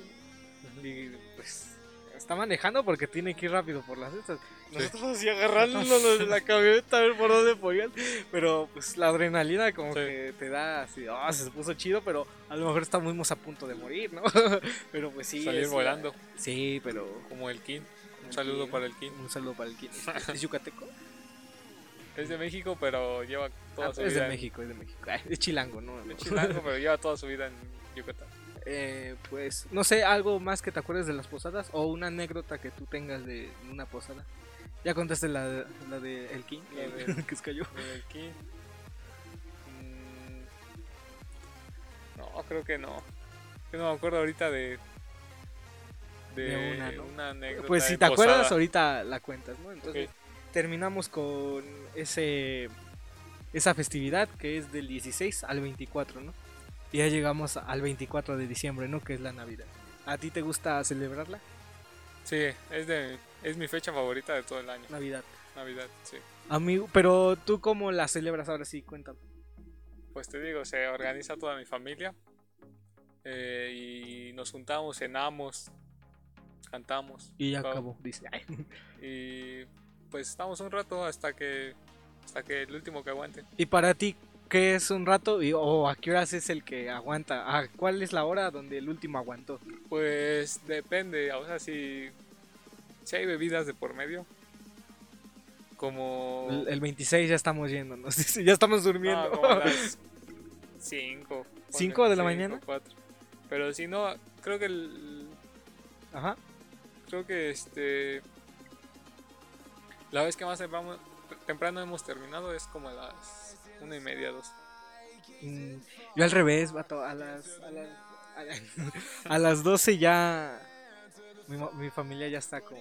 Y pues está manejando porque tiene que ir rápido por las estas. Nosotros así agarrándonos de la camioneta a ver por dónde podían. Pero pues la adrenalina como Sí. que te da así, ah, se puso chido, pero a lo mejor estamos a punto de morir, ¿no? pero pues sí. Salir es- volando, Sí, pero... como el King. Un saludo para el King. Un saludo para el King. ¿Es yucateco? Es de México, pero lleva toda Ah, su es vida. de en- México, es de México. Ay, es chilango, ¿no? Es chilango, pero lleva toda su vida en Yucatán. Eh, pues, no sé, algo más que te acuerdes de las posadas o una anécdota que tú tengas de una posada. Ya contaste la, de- la de El King, La del- que es cayó. Del King. Mm, No, creo que no. Que no me acuerdo ahorita de. De, De una, ¿no? anécdota. Pues si de te acuerdas, ahorita la cuentas, ¿no? Entonces. Terminamos con ese esa festividad que es del 16 al 24, ¿no? Y ya llegamos al 24 de diciembre, ¿no? Que es la Navidad. ¿A ti te gusta celebrarla? Sí, es, de, es mi fecha favorita de todo el año. Navidad. Navidad, sí. Amigo, pero tú cómo la celebras ahora sí, cuéntame. Pues te digo, se organiza toda mi familia. eh, y nos juntamos, cenamos, cantamos. Y ya acabó, dice. Y pues estamos un rato hasta que hasta que el último que aguante. Y para ti, ¿qué es un rato? Y, ¿O a qué horas es el que aguanta? ¿A cuál es la hora donde el último aguantó? Pues depende, o sea, si, si hay bebidas de por medio, como... El, el 26 ya estamos yéndonos, ya estamos durmiendo. no, como a las 5. ¿Cinco de la mañana? Pero si no, creo que el, Ajá. creo que este la vez que más temprano, temprano hemos terminado es como a las una y media, dos. Mm, Yo al revés, vato, a las, a las, a la- a las 12 ya mi, familia ya está como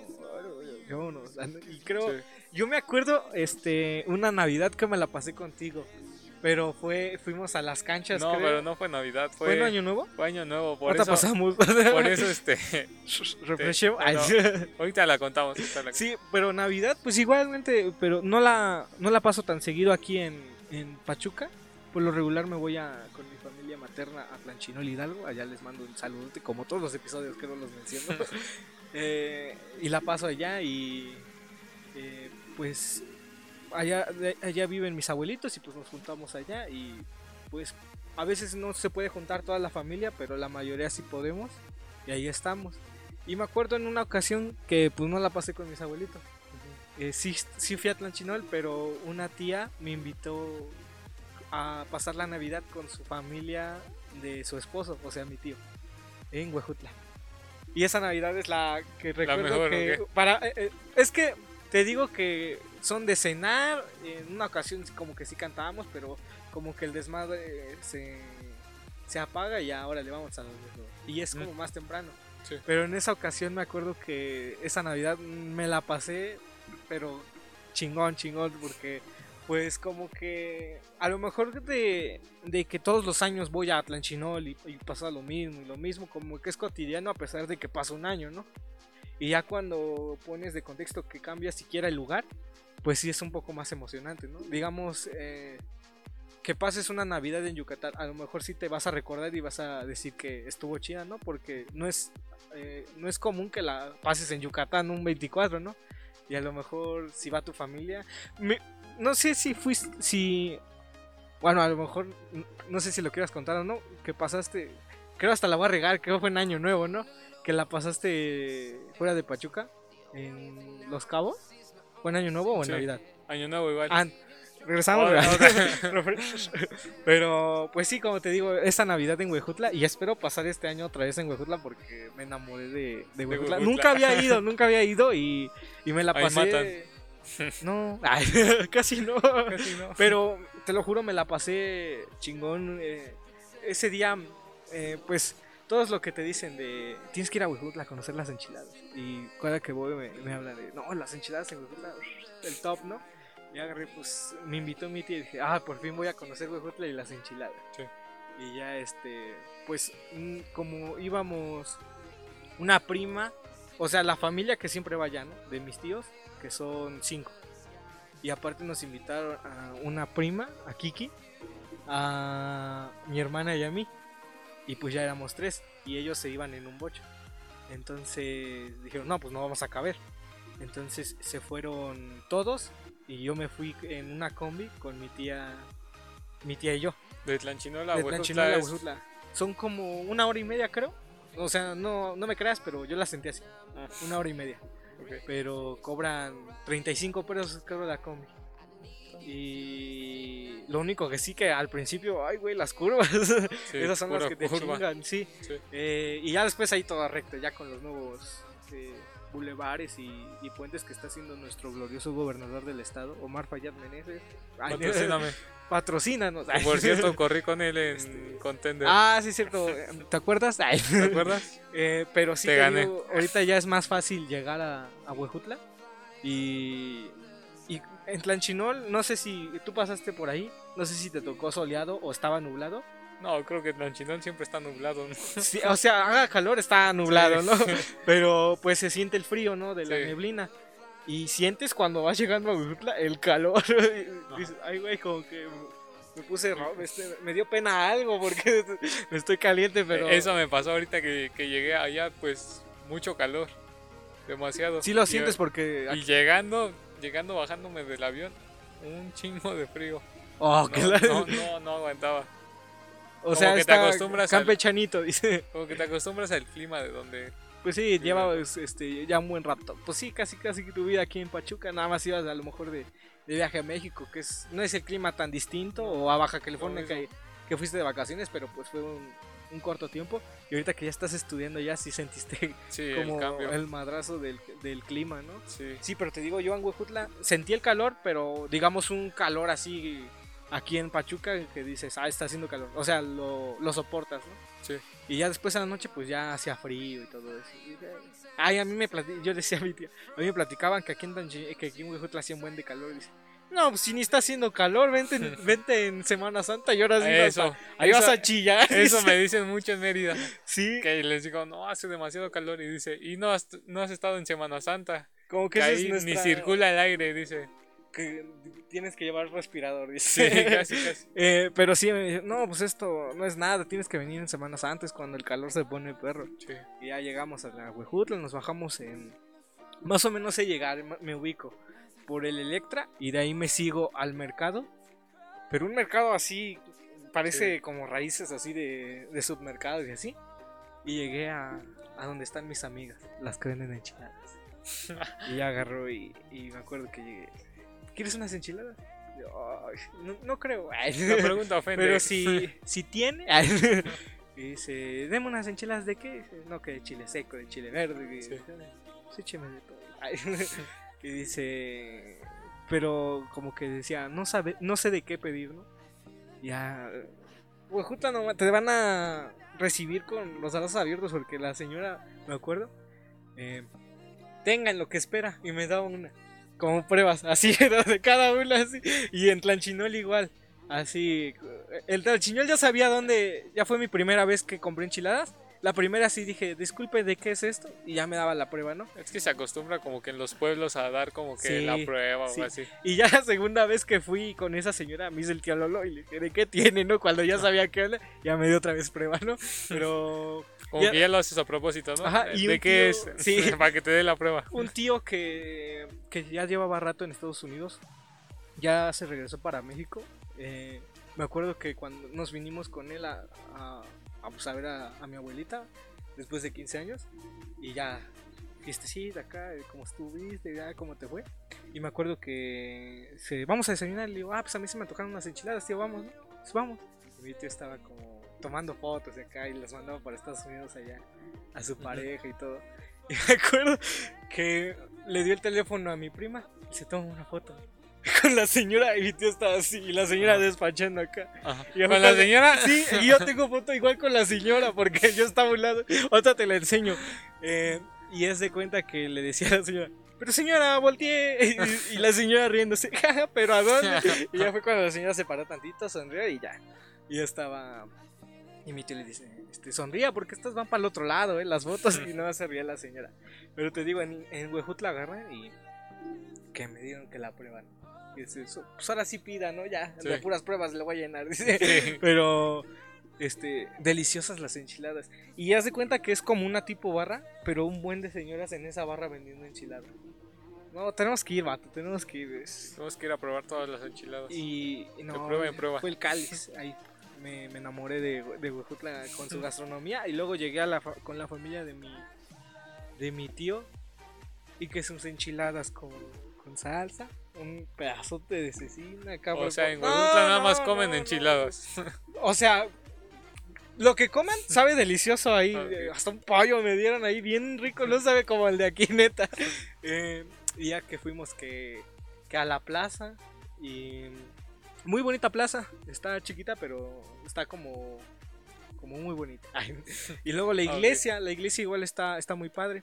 y vámonos. Y creo, Sí. yo me acuerdo, este, una Navidad que me la pasé contigo. Pero fue, fuimos a las canchas, No, creo. pero no fue Navidad, ¿Fue fue, en Año Nuevo? fue Año Nuevo. Por Ahorita eso, pasamos. por eso este, Refreshemos. Ay, no. ahorita la contamos. ahorita la- Sí, pero Navidad, pues igualmente, pero no la, no la paso tan seguido aquí en, en Pachuca. Por lo regular me voy a, con mi familia materna a Planchinol Hidalgo. Allá les mando un saludote, como todos los episodios que no los menciono. Eh, y la paso allá y eh, pues allá, allá viven mis abuelitos y pues nos juntamos allá y pues a veces no se puede juntar toda la familia, pero la mayoría sí podemos y ahí estamos. Y me acuerdo en una ocasión que pues no la pasé con mis abuelitos. Eh, sí, sí fui a Tlanchinol, pero una tía me invitó a pasar la Navidad con su familia de su esposo, o sea, mi tío, en Huejutla. Y esa Navidad es la que recuerdo mejor, que para eh, eh, es que te digo que son de cenar, en una ocasión como que sí cantábamos, pero como que el desmadre eh, se, se apaga y ahora le vamos a los y es como más temprano. Sí. Pero en esa ocasión me acuerdo que esa Navidad me la pasé, pero chingón, chingón, porque pues como que a lo mejor de, de que todos los años voy a Atlanchinol y, y pasa lo mismo y lo mismo, como que es cotidiano a pesar de que pasa un año, ¿no? Y ya cuando pones de contexto que cambia siquiera el lugar, pues sí es un poco más emocionante, ¿no? Digamos, eh, que pases una Navidad en Yucatán, a lo mejor sí te vas a recordar y vas a decir que estuvo chida, ¿no? Porque no es, eh, no es común que la pases en Yucatán un 24, ¿no? Y a lo mejor si va tu familia, no sé si fuiste, si, bueno, a lo mejor, no sé si lo quieras contar o no, que pasaste, creo hasta la voy a regar, creo fue en Año Nuevo, ¿no? Que la pasaste fuera de Pachuca, en Los Cabos, ¿fue en Año Nuevo o en Sí. Navidad? Año Nuevo igual. Ah, regresamos. Pero pues sí, como te digo, esta Navidad en Huejutla y espero pasar este año otra vez en Huejutla porque me enamoré de, de Huejutla. Huejutla. Nunca había ido, nunca había ido y, y me la Ahí pasé. matan. No, ay, casi no. Casi no. Pero te lo juro, me la pasé chingón. eh, ese día, eh, pues, todos lo que te dicen de tienes que ir a Huejutla a conocer las enchiladas. Y cada que voy me, me hablan de no, las enchiladas en Huejutla, el top, ¿no? Y agarré, pues, me invitó mi tía y dije, ah, por fin voy a conocer Huejutla y las enchiladas. Sí. Y ya, este, pues, mm, como íbamos una prima, o sea, la familia que siempre va allá, ¿no? De mis tíos, que son cinco. Y aparte nos invitaron a una prima, a Kiki, a mi hermana y a mí. Y pues ya éramos tres. Y ellos se iban en un bocho. Entonces dijeron, no, pues no vamos a caber. Entonces se fueron todos. Y yo me fui en una combi con mi tía. Mi tía y yo. De Tlanchinola a de Huejutla Tlanchinol a es-. Son como una hora y media, creo. O sea, no, no me creas, pero yo la sentí así. Ah, Una hora y media pero cobran 35 pesos creo la combi. Y lo único que sí que al principio, ay güey, las curvas, Sí, esas son las que te curva. chingan, sí. Sí. Eh, y ya después ahí todo recto, ya con los nuevos eh, bulevares y, y puentes que está haciendo nuestro glorioso gobernador del estado, Omar Fayad Meneses. Ay, Patrocíname. Patrocínanos. Por cierto, corrí con él en Contender. Ah, sí, es cierto. ¿Te acuerdas? Ay. ¿Te acuerdas? Eh, pero sí, Te te gané. digo, ahorita ya es más fácil llegar a, a Huejutla. Y en Tlanchinol, no sé si tú pasaste por ahí, no sé si te tocó soleado o estaba nublado. No, creo que Tlanchinol siempre está nublado. ¿no? Sí, o sea, haga calor, está nublado. ¿no? Pero pues se siente el frío, ¿no? De la Sí. neblina. Y sientes cuando vas llegando a Huejutla el calor. Dices, ay, güey, como que me puse este, me dio pena algo porque me estoy caliente, pero... Eso me pasó ahorita que, que llegué allá, pues mucho calor. Demasiado. Sí lo Y- sientes porque... Y llegando, llegando, bajándome del avión, un chingo de frío. Oh, No, que la- no, no, no aguantaba. O Como sea, que te acostumbras al- campechanito, dice. Como que te acostumbras al clima de donde... Pues sí, lleva este, ya un buen rato. Pues sí, casi casi que tu vida aquí en Pachuca. Nada más ibas a lo mejor de, de viaje a México, que es no es el clima tan distinto, o a Baja California, No, que, que fuiste de vacaciones, pero pues fue un, un corto tiempo. Y ahorita que ya estás estudiando, ya sí sentiste Sí, como el cambio. el madrazo del, del clima, ¿no? Sí. Sí, pero te digo, yo en Huejutla sentí el calor, pero digamos un calor así aquí en Pachuca que dices, ah, está haciendo calor. O sea, lo, lo soportas, ¿no? Sí. Y ya después a la noche, pues ya hacía frío y todo eso. Y dije, Ay, a mí me yo decía a mi tía, a mí me platicaban que aquí en, Tanchi- que aquí en Huejutla hacía un buen de calor. Y dice, no, pues si ni está haciendo calor, vente, en- vente en Semana Santa y ahora sí vas Eso, a- ahí vas a chillar. Eso me dicen mucho en Mérida. Sí, Que les digo, no, hace demasiado calor. Y dice, y no has, no has estado en Semana Santa. como que Que ahí nuestra- ni circula el aire, dice. que tienes que llevar respirador, Sí, dice. casi, casi. Eh, pero sí, me dice, no, pues esto no es nada, tienes que venir en semanas antes cuando el calor se pone perro. Sí. Y ya llegamos a la Huejutla, nos bajamos en... Más o menos sé llegar, me ubico por el Electra y de ahí me sigo al mercado. Pero un mercado así, parece Sí. como raíces así de, de submercados y así. Y llegué a, a donde están mis amigas, las que venden enchiladas. y agarró y, y me acuerdo que llegué. ¿Quieres unas enchiladas? Yo, "Ay, no, no creo. La pregunta ofende. Pero si, si tiene. y dice, deme unas enchiladas de qué? No, que de chile seco, de chile verde. Sí. "Sí, de todo. Y dice, pero como que decía, no sabe, no sé de qué pedir, ¿no? Ya, Huejutla no, te van a recibir con los brazos abiertos porque la señora, me acuerdo, eh, tengan lo que espera y me da una. Como pruebas, así era de cada una, así. Y en Tlanchinol igual. Así, el Tlanchinol ya sabía dónde. Ya fue mi primera vez que compré enchiladas. La primera sí dije, disculpe, ¿de qué es esto? Y ya me daba la prueba, ¿no? Es que se acostumbra como que en los pueblos a dar como que Sí, la prueba sí. o así. Y ya la segunda vez que fui con esa señora, me hizo el tío Lolo y le dije, ¿de qué tiene, no? Cuando ya sabía que era, ya me dio otra vez prueba, ¿no? Pero Como Ya- que ya lo haces a propósito, ¿no? Ajá, y ¿De qué es? sí. Para que te dé la prueba. un tío que, que ya llevaba rato en Estados Unidos, ya se regresó para México. eh, me acuerdo que cuando nos vinimos con él a, a, a, pues, a ver a, a mi abuelita, después de 15 años, y ya, fiestecita acá, eh, cómo estuviste, ya, cómo te fue. Y me acuerdo que se, vamos a desayunar, le digo, ah, pues a mí se me tocaron unas enchiladas, tío, vamos, ¿no? Pues vamos. Y mi tío estaba como tomando fotos de acá y las mandaba para Estados Unidos allá a su pareja y todo. Y me acuerdo que le dio el teléfono a mi prima y se toma una foto con la señora y mi tío estaba así y la señora Ajá. despachando acá. Ajá. Y a Con la señora. Sí, y yo tengo foto igual con la señora porque yo estaba a un lado. Otra te la enseño. Eh, y es de cuenta que le decía a la señora, pero señora, volteé. Y, y la señora riéndose, "Ja, pero ¿a dónde? Y ya fue cuando la señora se paró tantito, sonrió y ya. Y yo estaba. Y mi tío le dice, este, sonría porque estas van para el otro lado, ¿eh? Las fotos. Y no se ría la señora. Pero te digo, en, en Huejutla agarran y que me dieron que la prueban. Y dice, "So- pues ahora sí pida, ¿no? Ya, Sí. de puras pruebas le voy a llenar. Dice. Sí. Pero, este, deliciosas las enchiladas. Y haz de cuenta que es como una tipo barra, pero un buen de señoras en esa barra vendiendo enchiladas. No, tenemos que ir, vato, tenemos que ir. es- Tenemos que ir a probar todas las enchiladas. Y, no, prueben, prueba. fue el cáliz. Ahí me, me enamoré de, de Huejutla con su gastronomía. Y luego llegué a la fa- con la familia de mi, de mi tío. Y que sus enchiladas con, con salsa. Un pedazote de cecina. acá, O sea, en no, Huejutla nada no, más no, comen no. enchiladas. O sea, lo que coman sabe delicioso ahí. Ok. eh, Hasta un pollo me dieron ahí bien rico, no sabe como el de aquí, neta. Eh, ya que fuimos que, que a la plaza. Y muy bonita plaza. Está chiquita, pero está como, como muy bonita. Y luego la Ok. iglesia, la iglesia igual está, está muy padre.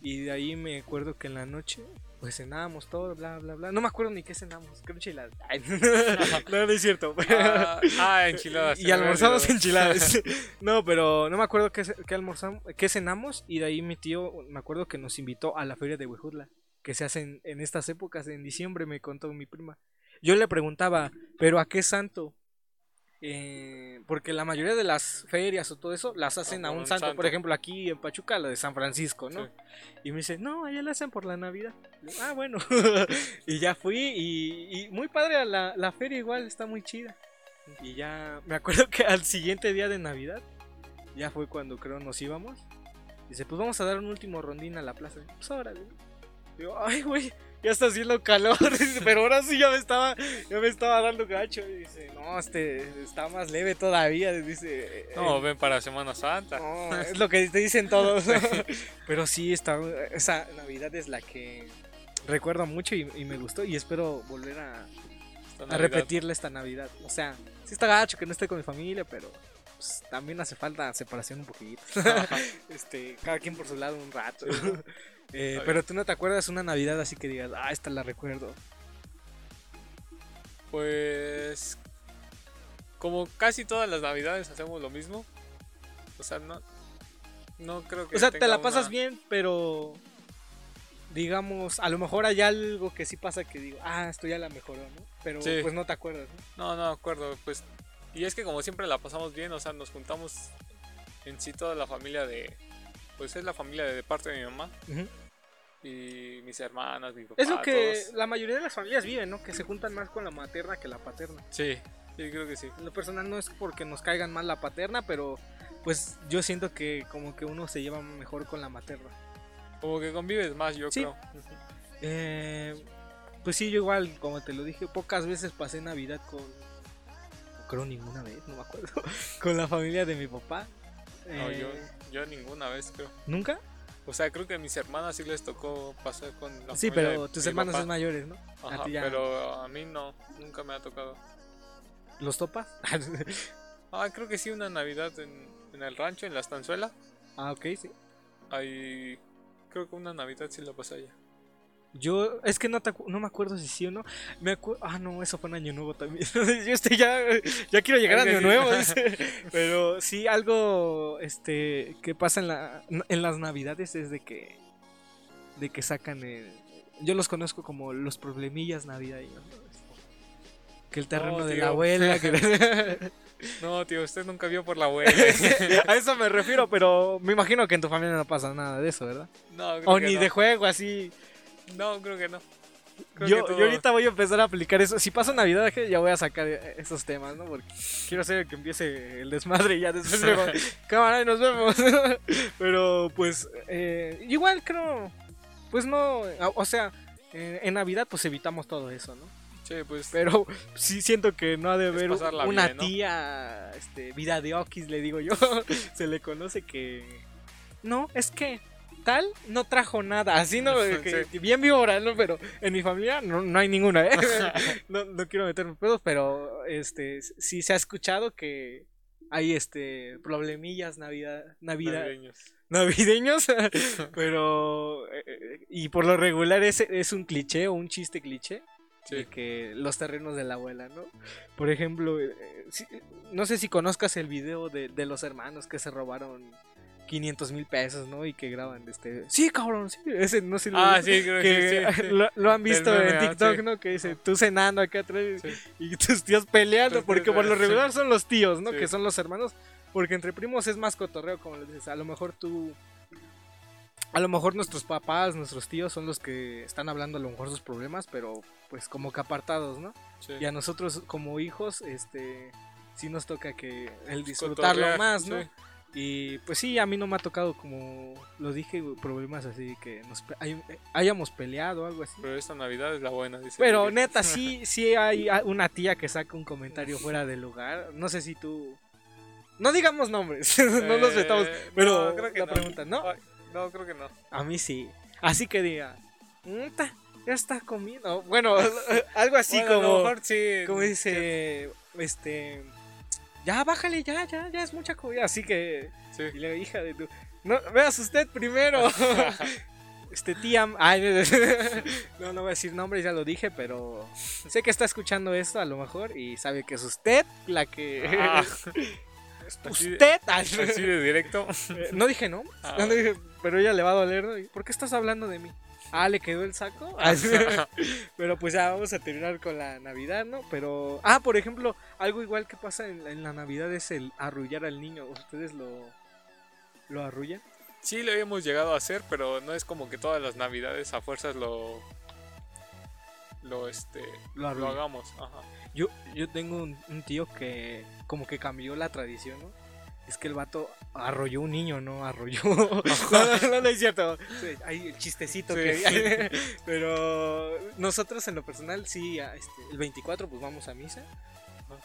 Y de ahí me acuerdo que en la noche, pues cenábamos todo, bla, bla, bla. No me acuerdo ni qué cenamos, creo enchiladas. Ay, no, no es cierto. Ah, ah, enchiladas. Y almorzamos enchiladas. no, pero no me acuerdo qué, almorzamos, qué cenamos. Y de ahí mi tío, me acuerdo que nos invitó a la feria de Huejutla, que se hace en, en estas épocas, en diciembre, me contó mi prima. Yo le preguntaba, ¿pero a qué santo? Eh, porque la mayoría de las ferias o todo eso las hacen Ah, a un un santo. santo. Por ejemplo, aquí en Pachuca, la de San Francisco, ¿no? Sí. Y me dice, no, allá la hacen por la Navidad. Yo, ah, bueno. y ya fui y, y muy padre la, la feria igual, está muy chida. Y ya me acuerdo que al siguiente día de Navidad, ya fue cuando creo nos íbamos. Dice, pues vamos a dar un último rondín a la plaza. Pues órale. Digo, ay, güey, ya está haciendo calor. Pero ahora sí ya me estaba, ya me estaba dando gacho. Y dice, no, este está más leve todavía. Dice, No, "Eh, ven para Semana Santa. no, es lo que te dicen todos. Pero sí, está, esa Navidad es la que recuerdo mucho y, y me gustó y espero volver a, a esta Navidad. O sea, sí está gacho que no esté con mi familia, pero pues, también hace falta separación un poquito. Este, cada quien por su lado un rato. Eh, pero tú no te acuerdas una Navidad así que digas, ah, esta la recuerdo. Pues como casi todas las navidades hacemos lo mismo. O sea, no no creo que O sea, te la pasas una- bien, pero digamos, a lo mejor hay algo que sí pasa que digo, ah, esto ya la mejoró, ¿no? Pero Sí. pues no te acuerdas, ¿no? No, no acuerdo, pues y es que como siempre la pasamos bien, o sea, nos juntamos en sí toda la familia de pues es la familia de, de parte de mi mamá Ujú. Y mis hermanas, mi papá, Es lo que todos. la mayoría de las familias viven, ¿no? Que se juntan más con la materna que la paterna. Sí, sí, creo que sí. En lo personal no es porque nos caigan mal la paterna, pero pues yo siento que como que uno se lleva mejor con la materna. Como que convives más, yo Sí. creo. Eh, pues sí, yo igual, como te lo dije, pocas veces pasé Navidad con... No creo ninguna vez, no me acuerdo. con la familia de mi papá. No, Eh, yo, yo ninguna vez creo. ¿Nunca? O sea, creo que a mis hermanas sí les tocó pasar con la Sí, pero de tus hermanos papá. son mayores, ¿no? Ajá, a ti ya- pero a mí no, nunca me ha tocado. ¿Los topas? Ah, creo que sí, una Navidad en, en el rancho, en la estanzuela. ah, ok, sí. Ahí, creo que una Navidad sí la pasé allá. Yo, es que no, te acu- no me acuerdo si sí o no. Me. Ah, no, eso fue en Año Nuevo también. Yo estoy ya, ya quiero llegar a Año. Nuevo, dice. Pero sí, algo este que pasa en, la, en las Navidades es de que. De que sacan el. Yo los conozco como los problemillas navideños. ¿no? Que el terreno No, de la abuela. que- No, tío, usted nunca vio por la abuela. a eso me refiero, pero me imagino que en tu familia no pasa nada de eso, ¿verdad? no, creo O que ni no. de juego así. No, creo que no. Creo Yo, que yo ahorita voy a empezar a aplicar eso. Si pasa Navidad, ya voy a sacar eh, esos temas, ¿no? Porque quiero hacer que empiece el desmadre y ya después luego, cámara y nos vemos. Pero pues, eh, igual creo, pues no, o- sea, eh, en Navidad pues evitamos todo eso, ¿no? Sí, pues. Pero sí siento que no ha de haber una tía, este, vida de Okis, le digo yo. Se le conoce que. No, es que tal no trajo nada. Así no, que, Sí. bien víbora, ¿no? Pero en mi familia no, no hay ninguna, ¿eh? no, no quiero meterme pedos, pero este sí se ha escuchado que hay este problemillas navidad, navidad navideños. navideños, pero eh, eh, y por lo regular es, es un cliché o un chiste cliché Sí. de que los terrenos de la abuela, ¿no? Por ejemplo, eh, si- no sé si conozcas el video de, de los hermanos que se robaron 500 mil pesos, ¿no? Y que graban este... Sí, cabrón, sí, ese no sé... Ah, sí, creo que que sí. sí. Lo, lo han visto en ah, TikTok. ¿no? Que dice, tú cenando acá atrás y tus tíos peleando, porque por lo regular son los tíos, ¿no? Que son los hermanos, porque entre primos es más cotorreo, como les dices. A lo mejor tú... A lo mejor nuestros papás, nuestros tíos son los que están hablando a lo mejor sus problemas, pero pues como que apartados, ¿no? Y a nosotros como hijos, este, sí nos toca que el disfrutarlo Cotorrear, más, ¿no? Y pues sí, a mí no me ha tocado, como lo dije, problemas así que nos pe- hay- hayamos peleado o algo así. Pero esta Navidad es la buena, dice. Pero Miguel. neta, sí, sí hay una tía que saca un comentario fuera del lugar. No sé si tú... No digamos nombres, no los Eh, metamos. Pero no, creo que la no. pregunta, ¿no? Ay, no, creo que no. A mí sí. Así que diga, "Uta, ya está comiendo. Bueno, algo así Bueno, a lo como... mejor sí. como dice, este, ya bájale, ya, ya, ya es mucha comida, así que, Sí. y le hija de tu, no, veas usted primero, este tía, ay, no, no voy a decir nombres, ya lo dije, pero sé que está escuchando esto a lo mejor y sabe que es usted la que, Ah, es así de- usted, así de directo. eh, no dije no, Ah, no dije, pero ella le va a doler, ¿no? ¿Y ¿por qué estás hablando de mí? Ah, le quedó el saco. Ah. Pero pues ya vamos a terminar con la Navidad, ¿no? Pero. Ah, por ejemplo, algo igual que pasa en, en la Navidad es el arrullar al niño. ¿Ustedes lo. lo arrullan? Sí, lo habíamos llegado a hacer, pero no es como que todas las navidades a fuerzas lo. Lo este. Lo Lo hagamos. Ajá. Yo, yo tengo un, un tío que como que cambió la tradición, ¿no? Es que el vato arrolló un niño, ¿no? Arrolló. no, no, no, no es cierto. Sí, Hay el chistecito Sí. que Pero nosotros en lo personal, sí, este, el 24 pues vamos a misa.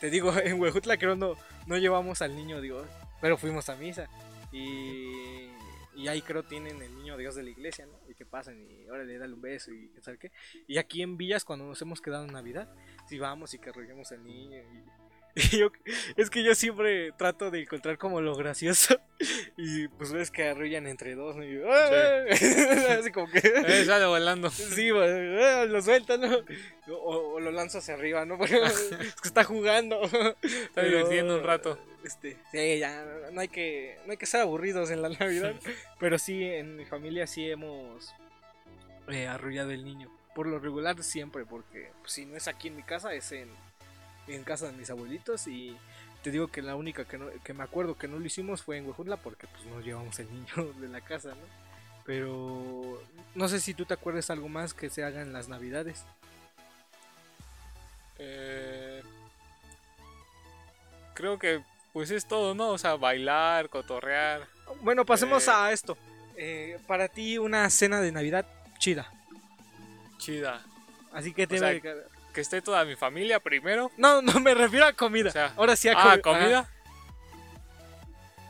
Te digo, en Huejutla creo no, no llevamos al niño Dios, pero fuimos a misa. Y, y ahí creo tienen el niño Dios de la iglesia, ¿no? Y que pasan y ahora le dan un beso y ¿sabes qué? Y aquí en Villas cuando nos hemos quedado en Navidad, si vamos y que arrullemos al niño. Y, yo, es que yo siempre trato de encontrar como lo gracioso. Y pues ves que arrullan entre dos. ¿no? Y, ¡ah! Así como que. Eh, sale volando. Sí, bueno, lo sueltan, ¿no? O, o lo lanzo hacia arriba, ¿no? Porque es que está jugando. Está divirtiendo un rato. Este, sí, ya no hay que no hay que ser aburridos en la Navidad, pero sí en mi familia sí hemos eh, arrullado el niño. Por lo regular siempre, porque pues, si no es aquí en mi casa es en, en casa de mis abuelitos y te digo que la única que, no, que me acuerdo que no lo hicimos fue en Huejutla porque pues nos llevamos el niño de la casa, ¿no? Pero no sé si tú te acuerdas algo más que se haga en las navidades. Eh, creo que pues es todo, ¿no? O sea, bailar, cotorrear. Bueno, pasemos Eh. a esto. Eh, para ti una cena de Navidad chida. Chida. Así que te O sea, Que esté toda mi familia primero. No, no me refiero a comida. O sea, Ahora sí a Ah, comi- comida. Ajá.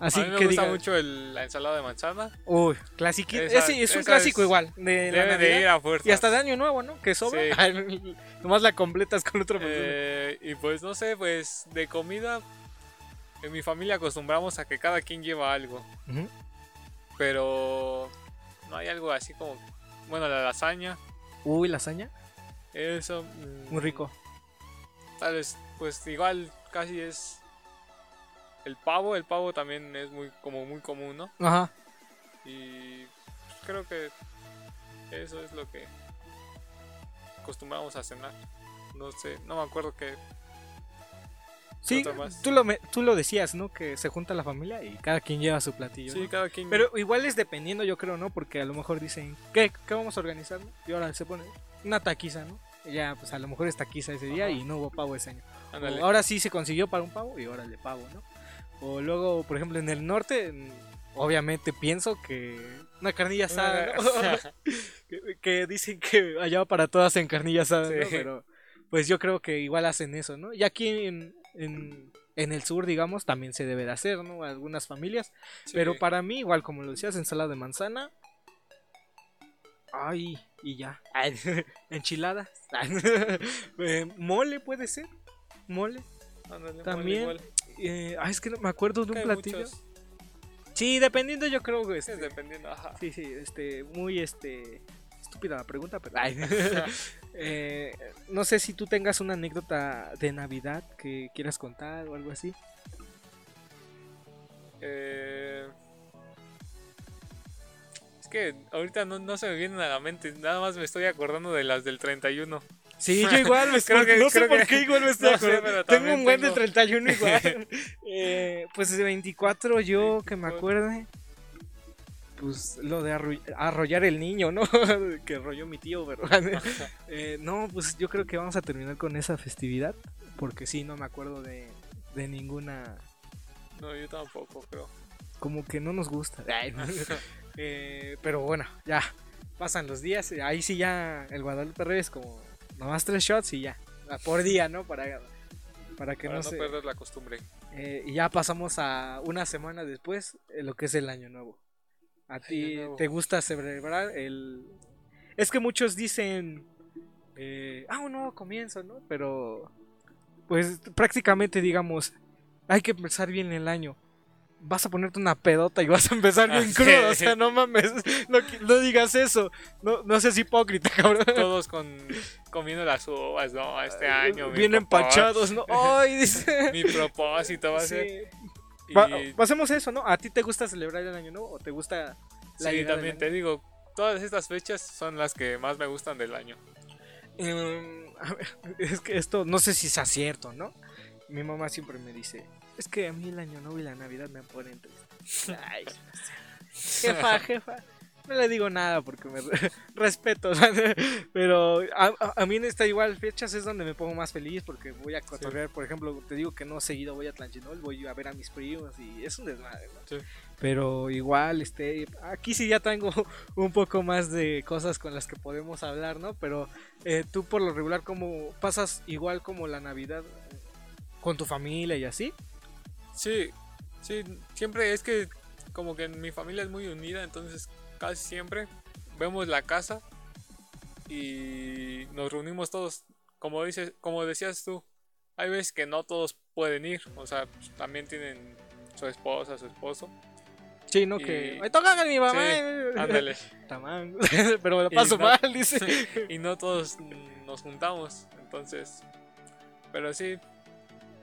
Así a mí me que gusta diga. mucho el- la ensalada de manzana. Uy, clásico. Es un clásico es- igual. De la Debe de Navidad. ir a fuerza. Y hasta de año nuevo, ¿no? Que sobra. Sí. Nomás la completas con persona. Eh, y pues no sé, pues de comida. En mi familia acostumbramos a que cada quien lleva algo. Pero no hay algo así como. Bueno, la lasaña. Uy, lasaña. Eso. mm, Muy rico. Tal vez, pues igual casi es. El pavo, el pavo también es muy como muy común, ¿no? Ajá. Y pues, creo que eso es lo que acostumbramos a cenar. No sé, no me acuerdo que Sí, tú lo, me- tú lo decías, ¿no? Que se junta la familia y cada quien lleva su platillo. sí, ¿no? cada quien Pero igual es dependiendo, yo creo, ¿no? Porque a lo mejor dicen, ¿qué, qué vamos a organizar? no? Y ahora se pone una taquiza, ¿no? Ya, pues a lo mejor es taquiza ese día Ajá. y no hubo pavo ese año. O ahora sí se consiguió para un pavo y ahora le pavo, ¿no? O luego, por ejemplo, en el norte, obviamente pienso que una carnilla asada, ¿no? que, que dicen que allá para todas en carnilla asada, ¿no? Sí. Pero pues yo creo que igual hacen eso, ¿no? Y aquí en, en, en el sur, digamos, también se debe de hacer, ¿no? Algunas familias. Sí. Pero para mí, igual como lo decías, ensalada de manzana. Ay, y ya. Ay, Enchiladas. Eh, mole puede ser. Mole. Ándale, también. Eh, ay, es que no me acuerdo de un platillo. muchos. Sí, dependiendo yo creo que Sí, este, dependiendo. Ajá. Sí, sí, este, muy este estúpida la pregunta, pero ay. Eh, no sé si tú tengas una anécdota de Navidad que quieras contar o algo así. Eh, Es que ahorita no, no se me vienen a la mente. Nada más me estoy acordando de las del 31. Sí, yo igual me Creo estoy, que- no sé creo por que- qué igual me estoy no sé, acordando. pero tengo un buen tengo- de 31 igual. Eh, pues de 24 yo que me 24. acuerde. Pues lo de arrollar el niño, ¿no? que arrolló mi tío, pero eh, no, pues yo creo que vamos a terminar con esa festividad. Porque sí, no me acuerdo de, de ninguna. No, yo tampoco, creo. Como que no nos gusta. Ay, no. Eh, pero bueno, ya. Pasan los días. y Ahí sí ya el Guadalupe Reyes como nomás tres shots y ya. Por día, ¿no? Para, para que Para no no, se... perder la costumbre. Eh, y ya pasamos a una semana después, eh, lo que es el año nuevo. ¿A ti te gusta celebrar el...? Es que muchos dicen, eh, ah, un nuevo comienzo, ¿no? Pero, pues prácticamente digamos, hay que empezar bien el año. Vas a ponerte una pedota y vas a empezar bien Ah, crudo, o sea, no mames, no, digas eso, no, no seas hipócrita, cabrón. Todos con comiendo las uvas, ¿no? Este año. Bien empachados, ¿no? Ay, dice... Mi propósito va a Sí. ser. Y, pasemos eso, ¿no? ¿A ti te gusta celebrar el año nuevo o te gusta la sí, también te digo, todas estas fechas son las que más me gustan del año. Em, a ver, es que esto no sé si sea cierto, ¿no? Mi mamá siempre me dice, es que a mí el año nuevo y la Navidad me ponen triste. Ay, jefa, jefa. No le digo nada porque me re- respeto, pero a, a- a mí en esta igual fechas es donde me pongo más feliz porque voy a cotorrear, por ejemplo, te digo que no seguido voy a Tlanchinol, voy a ver a mis primos y es un desmadre, ¿no? Sí. Pero igual, este, aquí sí ya tengo un poco más de cosas con las que podemos hablar, ¿no? Pero eh, tú por lo regular, ¿cómo pasas igual como la Navidad con tu familia y así? Sí, sí, siempre es que como que mi familia es muy unida, entonces casi siempre vemos la casa y nos reunimos todos como dices, como decías tú, hay veces que no todos pueden ir, o sea, pues, también tienen su esposa, su esposo. Sí, no, Y- que. ¡Me toca mi mamá! Sí, ándale. Pero me lo paso no- mal, dice. y no todos nos juntamos, entonces, pero sí,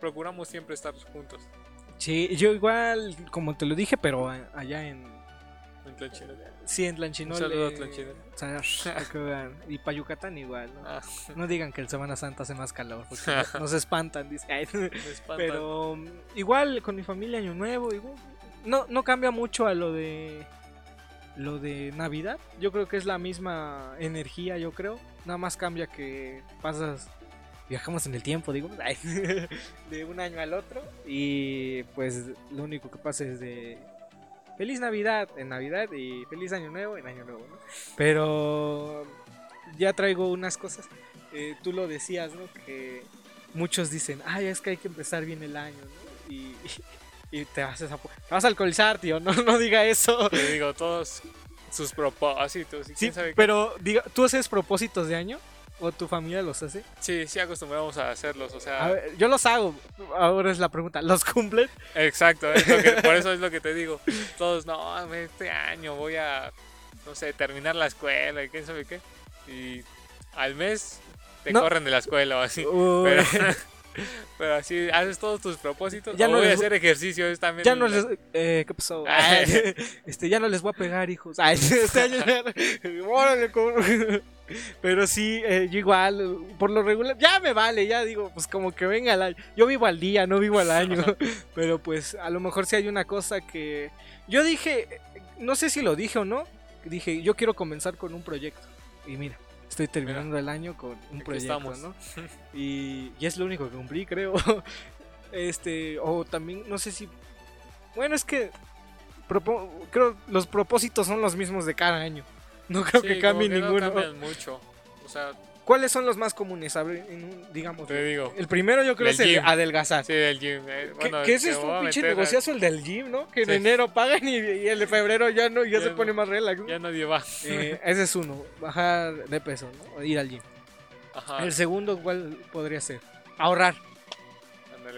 procuramos siempre estar juntos. Sí, yo igual, como te lo dije, pero allá en. en. Sí, en Tlanchinol. Un saludo a Tlanchinol. o sea, para que vean. Y para Yucatán igual, ¿no? Ah, No digan que el Semana Santa hace más calor, porque no- nos espantan, dice. Ay, me espanta. Pero igual con mi familia Año Nuevo, igual, no, no cambia mucho a lo de lo de Navidad. Yo creo que es la misma energía, yo creo. Nada más cambia que pasas viajamos en el tiempo, digo, de un año al otro y pues lo único que pasa es de feliz Navidad en Navidad y feliz Año Nuevo en Año Nuevo, ¿no? Pero ya traigo unas cosas. Eh, tú lo decías, ¿no? Que muchos dicen, ay, es que hay que empezar bien el año, ¿no? Y, y te, haces a- te vas a alcoholizar, tío, no, no diga eso. Te digo, todos sus propósitos. y Sí, sabe pero diga, ¿tú haces propósitos de año? ¿O tu familia los hace? Sí, sí acostumbramos a hacerlos, o sea, A ver, yo los hago. Ahora es la pregunta, ¿los cumplen? exacto, es lo que- por eso es lo que te digo. Todos, no, este año voy a, no sé, terminar la escuela y quién sabe qué. Y al mes te No. corren de la escuela o así. Uy, Pero, pero así haces todos tus propósitos. Ya no voy a hacer ejercicio también. ya no les... eh, ¿Qué pasó? Ay. este, ya no les voy a pegar, hijos. Ay, este año ya... Pero sí, eh, yo igual, por lo regular, ya me vale, ya digo, pues como que venga el año. Yo vivo al día, no vivo al año. Pero pues a lo mejor sí hay una cosa que... Yo dije, no sé si lo dije o no, dije, yo quiero comenzar con un proyecto. Y mira, estoy terminando el año con un proyecto, estamos. ¿no? Y, y es lo único que cumplí, creo. Este, o también, no sé si... Bueno, es que... propo- creo los propósitos son los mismos de cada año. No creo Sí, que cambie que ninguno. No cambian mucho. O sea, ¿Cuáles son los más comunes? En digamos. te digo. El primero yo creo es el gym. adelgazar. Sí, del gym. eh, Que, bueno, que ese es un pinche negociazo el del gym, ¿no? Que en Sí. enero pagan y, y el de febrero ya no, ya, Ya se no. pone más relax. ¿no? Ya nadie va. Eh, ese es uno, bajar de peso, ¿no? Ir al gym. Ajá. El segundo, ¿cuál podría ser? Ahorrar.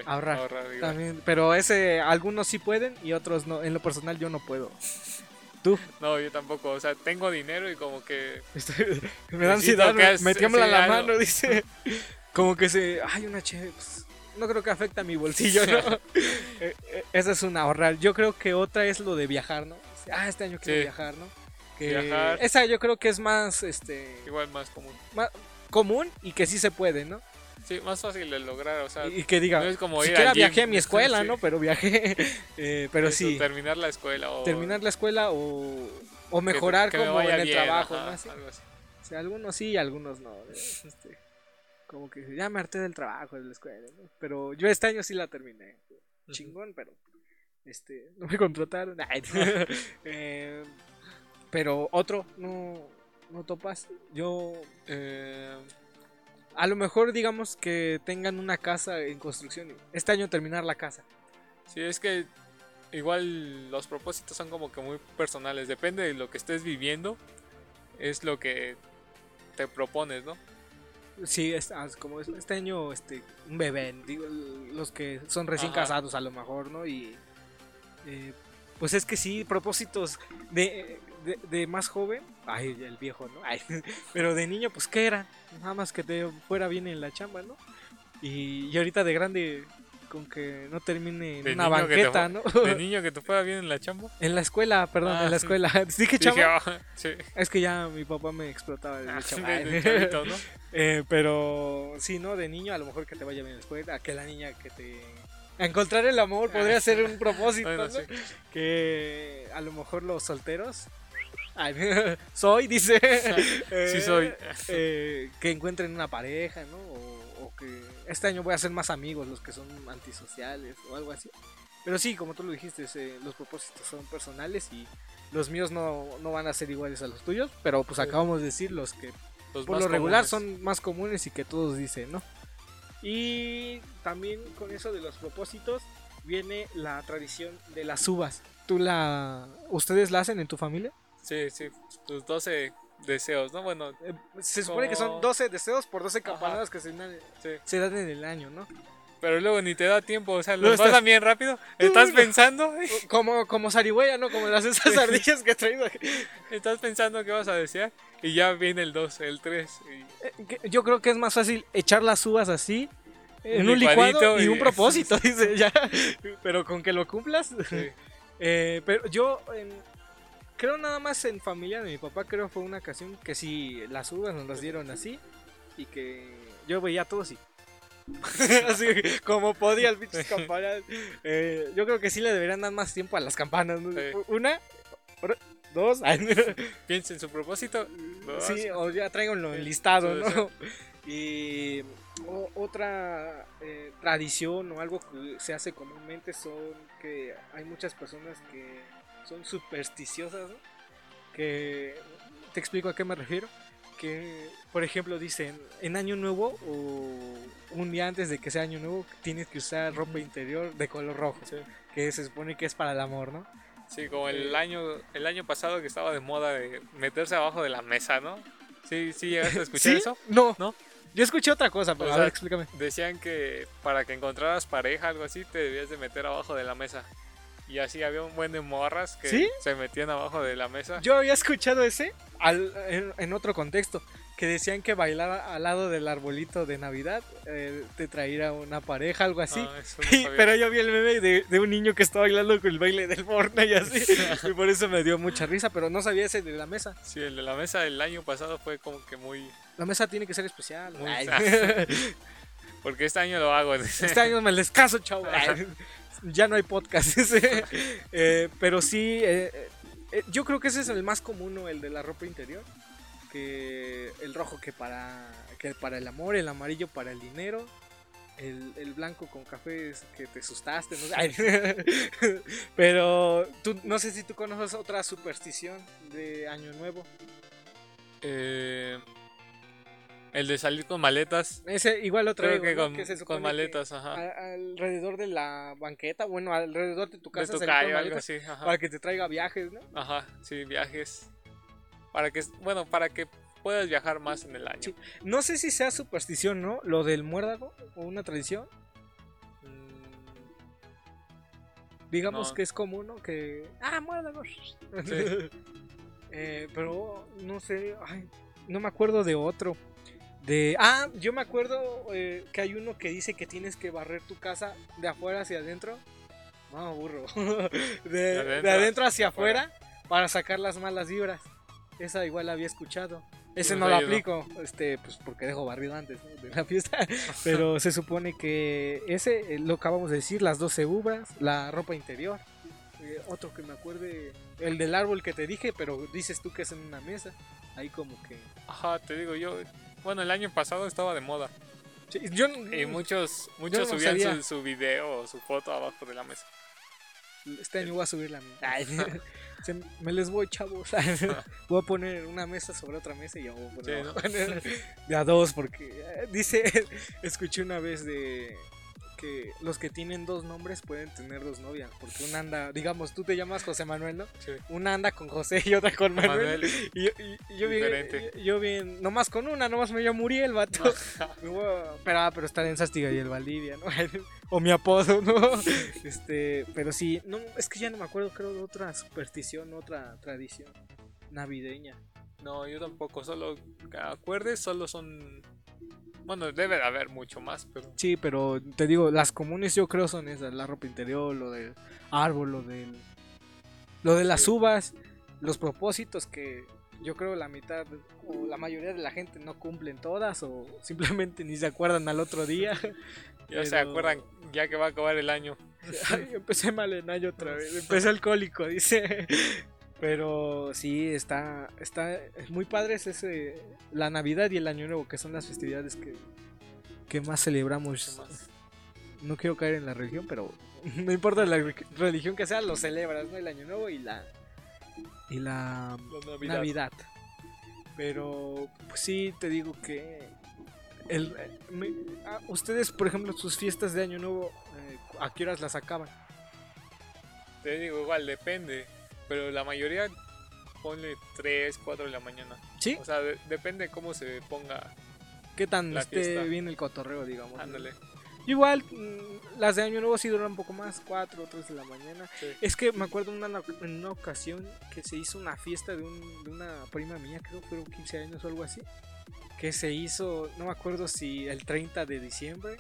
ahorrar. igual. También, pero ese algunos sí pueden y otros no. En lo personal yo no puedo. Tú, No, yo tampoco. O sea, tengo dinero y como que. Estoy- me da ansiedad, me, has- me tiembla sí, la algo. mano, dice. Como que se. Ay, una chévere. pues, no creo que afecte a mi bolsillo, ¿no? Eh, eh, esa es una ahorrar. Yo creo que otra es lo de viajar, ¿no? Ah, este año quiero Sí. viajar, ¿no? Que Viajar. Esa yo creo que es más este Igual más común. más común y que sí se puede, ¿no? Sí, más fácil de lograr. O sea, Y, que diga, no es como ir siquiera viajé a mi escuela, Sí. ¿no? Pero viajé. eh, pero eso, sí, Terminar la escuela o. terminar la escuela o, o mejorar que como en el bien, trabajo, ajá, ¿no? Así. algo así. O sea, algunos sí algunos no. ¿no? Este, como que ya me harté del trabajo, de la escuela, ¿no? Pero yo este año sí la terminé. Chingón, pero este, no me contrataron. Eh, pero otro, no, no topas. Yo, Eh, a lo mejor digamos que tengan una casa en construcción. y Este año terminar la casa. sí, es que igual los propósitos son como que muy personales. Depende de lo que estés viviendo. Es lo que te propones, ¿no? Sí, es, ah, como es- este año, este, un bebé, digo, los que son recién Ajá. casados a lo mejor, ¿no? Y eh, pues es que sí, propósitos de, de, de más joven, ay, el viejo, ¿no? Ay, pero de niño, pues, ¿qué era? Nada más que te fuera bien en la chamba, ¿no? Y, y ahorita de grande, con que no termine en De una te banqueta, ¿no? De niño que te fuera bien en la chamba. en la escuela, perdón, Ah, en la escuela. Dije Dije, chamba. "Ah, sí. Es que ya mi papá me explotaba desde Ah, chamba. desde chavito, ¿no? Eh, pero sí, ¿no? De niño a lo mejor que te vaya bien en la escuela, que la niña que te... A encontrar el amor podría ser un propósito, Bueno, ¿no? sí. Que a lo mejor los solteros... Soy, dice. eh, Sí soy. eh, que encuentren una pareja, ¿no? O, o que este año voy a hacer más amigos, los que son antisociales o algo así. Pero sí, como tú lo dijiste, eh, los propósitos son personales y los míos no, no van a ser iguales a los tuyos, pero pues acabamos de decir los que Los por lo regular comunes. son más comunes y que todos dicen, ¿no? Y también con eso de los propósitos viene la tradición de las uvas. ¿Tú la... ¿Ustedes la hacen en tu familia? Sí, sí. Tus 12 deseos, ¿no? Bueno, Eh, Se supone que son Como- 12 deseos por 12 Ajá. campanadas que se, dan- sí. se dan en el año, ¿no? Pero luego ni te da tiempo, o sea, los estás- pasan bien rápido. Estás no. pensando, Como, como zarigüeya, ¿no? Como las esas Sí. ardillas que he traído. aquí. estás pensando qué vas a desear. Y ya viene el 2, el 3. Eh, Yo creo que es más fácil echar las uvas así. En Un licuado y- un propósito, dice ya. Pero con que lo cumplas. Sí. Eh, pero yo en- creo nada más en familia de mi papá, creo fue una ocasión que sí, las uvas nos las dieron así y que yo veía a todos y... así como podía el pinches campanas. Eh, yo creo que sí le deberían dar más tiempo a las campanas. ¿no? Sí. Una, dos, ay, Piensa en su propósito. dos. sí, o ya traiganlo enlistado, ¿no? Y o- otra eh, tradición o algo que se hace comúnmente son que hay muchas personas que son supersticiosas, ¿no? Que te explico a qué me refiero. Que, por ejemplo, dicen en Año Nuevo o un día antes de que sea Año Nuevo tienes que usar ropa interior de color rojo, Sí. que se supone que es para el amor, ¿no? Sí, como el Eh, año, el año pasado que estaba de moda de meterse abajo de la mesa, ¿no? Sí, sí, llegaste a escuchar ¿Sí? eso. No, ¿No? Yo escuché otra cosa, pero O a ver, explícame. Decían que para que encontraras pareja, algo así, te debías de meter abajo de la mesa. Y así había un buen de morras que ¿Sí? se metían abajo de la mesa. Yo había escuchado ese al- en, en otro contexto, que decían que bailar al lado del arbolito de Navidad eh, te traía una pareja, algo así. Ah, no pero yo vi el meme de, de un niño que estaba bailando con el baile del Fortnite y así. y por eso me dio mucha risa, pero no sabía ese de la mesa. Sí, el de la mesa del año pasado fue como que muy... La mesa tiene que ser especial. Muy. Porque este año lo hago. este año me les caso, chavo. Ya no hay podcast. Eh, pero sí, eh, eh, yo creo que ese es el más común, ¿no? el de la ropa interior. Que el rojo que para, que para el amor, el amarillo para el dinero. El, el blanco con café es que te asustaste, no sé. Ay, Pero tú, no sé si tú conoces otra superstición de Año Nuevo. Eh, el de salir con maletas. Ese igual lo con, Que se con supone que maletas, ajá. a- alrededor de la banqueta, bueno, alrededor de tu De casa tu salir con calle o algo así, ajá. para que te traiga viajes, ¿no? Ajá, sí, viajes. Para que, bueno, para que puedas viajar más en el año. Sí. No sé si sea superstición, ¿no? Lo del muérdago o una tradición. Mm, Digamos No. que es común, ¿no? Que. ¡Ah, muérdagos! Sí. Eh, pero no sé. Ay, no me acuerdo de otro. De. Ah, yo me acuerdo eh, que hay uno que dice que tienes que barrer tu casa de afuera hacia adentro. No, burro. de, de adentro, adentro hacia afuera. afuera para sacar las malas vibras. Esa igual la había escuchado. Ese No lo aplico, este, pues porque dejo barrido antes ¿no? de la fiesta. Pero se supone que ese, eh, lo acabamos de decir, las 12 uvas, la ropa interior. Eh, otro que me acuerde, el del árbol que te dije, pero dices tú que es en una mesa. Ahí como que... Ajá, te digo yo. Bueno, el año pasado estaba de moda. Sí, yo Y muchos, muchos no subían su, su video o su foto abajo de la mesa. este año voy a subir la mía. Se- me les voy, chavos. voy a poner una mesa sobre otra mesa y yo voy a poner, Sí, ¿no? abajo. de a dos, porque eh, dice, escuché una vez de que los que tienen dos nombres pueden tener dos novias, porque una anda, digamos, tú te llamas José Manuel, ¿no? Sí. Una anda con José y otra con Manuel. Manuel. Y yo, y- y yo bien, yo, bien, nomás con una, nomás me llamo Muriel, vato. Pero, ah, pero está en Sastiga y el Valdivia, ¿no? o mi apodo, ¿no? Este, pero sí, no, es que ya no me acuerdo, creo, de otra superstición, otra tradición navideña. No, yo tampoco. Solo, acuerdes, solo son... Bueno, debe de haber mucho más, pero... Sí, pero te digo, las comunes yo creo son esas, la ropa interior, lo del árbol, lo del lo de las uvas, los propósitos que yo creo la mitad o la mayoría de la gente no cumplen todas o simplemente ni se acuerdan al otro día. Ya se acuerdan ya que va a acabar el año. Ay, empecé mal en año otra vez, empecé alcohólico, dice. Pero sí, está, está es muy padre es ese, la Navidad y el Año Nuevo, que son las festividades que, que más celebramos. más. No quiero caer en la religión, pero no importa la re- religión que sea, lo celebras, ¿no? El Año Nuevo y la, y la La Navidad. Navidad. Pero pues sí, te digo que el, me- ustedes, por ejemplo, sus fiestas de Año Nuevo, eh, ¿a qué horas las acaban? Te digo, igual, depende. Pero la mayoría ponle 3, 4 de la mañana. ¿Sí? O sea, de- depende cómo se ponga. ¿Qué tan la esté fiesta. bien el cotorreo, digamos? Ándale. Igual, mm, las de Año Nuevo sí duran un poco más, 4 o 3 de la mañana. Sí. Es que me acuerdo una, en una ocasión que se hizo una fiesta de, un- de una prima mía, creo que fueron 15 años o algo así. Que se hizo, no me acuerdo si el 30 de diciembre.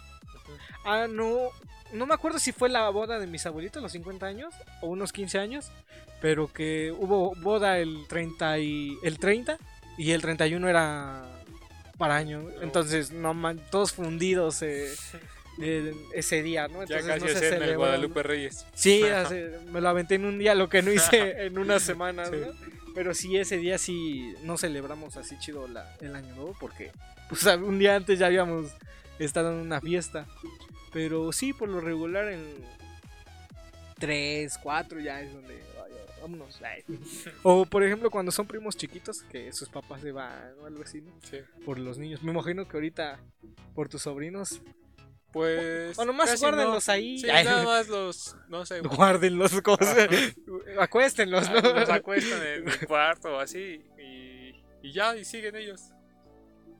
Ah, no, no me acuerdo si fue la boda de mis abuelitos, los 50 años, o unos 15 años. Pero que hubo boda el 30 y, el 30 y el 31 era para año. Entonces, no man, todos fundidos eh, eh, ese día, ¿no? Ya Entonces casi no se el celebró, Guadalupe Reyes. Sí, hace- me lo aventé en un día, lo que no hice en unas semanas, Sí. ¿no? Pero sí, ese día sí no celebramos así chido la- el año nuevo porque pues, un día antes ya habíamos estado en una fiesta. Pero sí, por lo regular en 3, 4 ya es donde "Ay, ya, vámonos. ay". O por ejemplo cuando son primos chiquitos que sus papás se van o algo así, ¿no? Sí. Por los niños. Me imagino que ahorita por tus sobrinos Pues. o nomás guárdenlos no. ahí. Sí, nada más los. No sé. Guarden los cosas. Acuéstenlos, ¿no? Los acuestan en el cuarto o así. Y, y ya, y siguen ellos.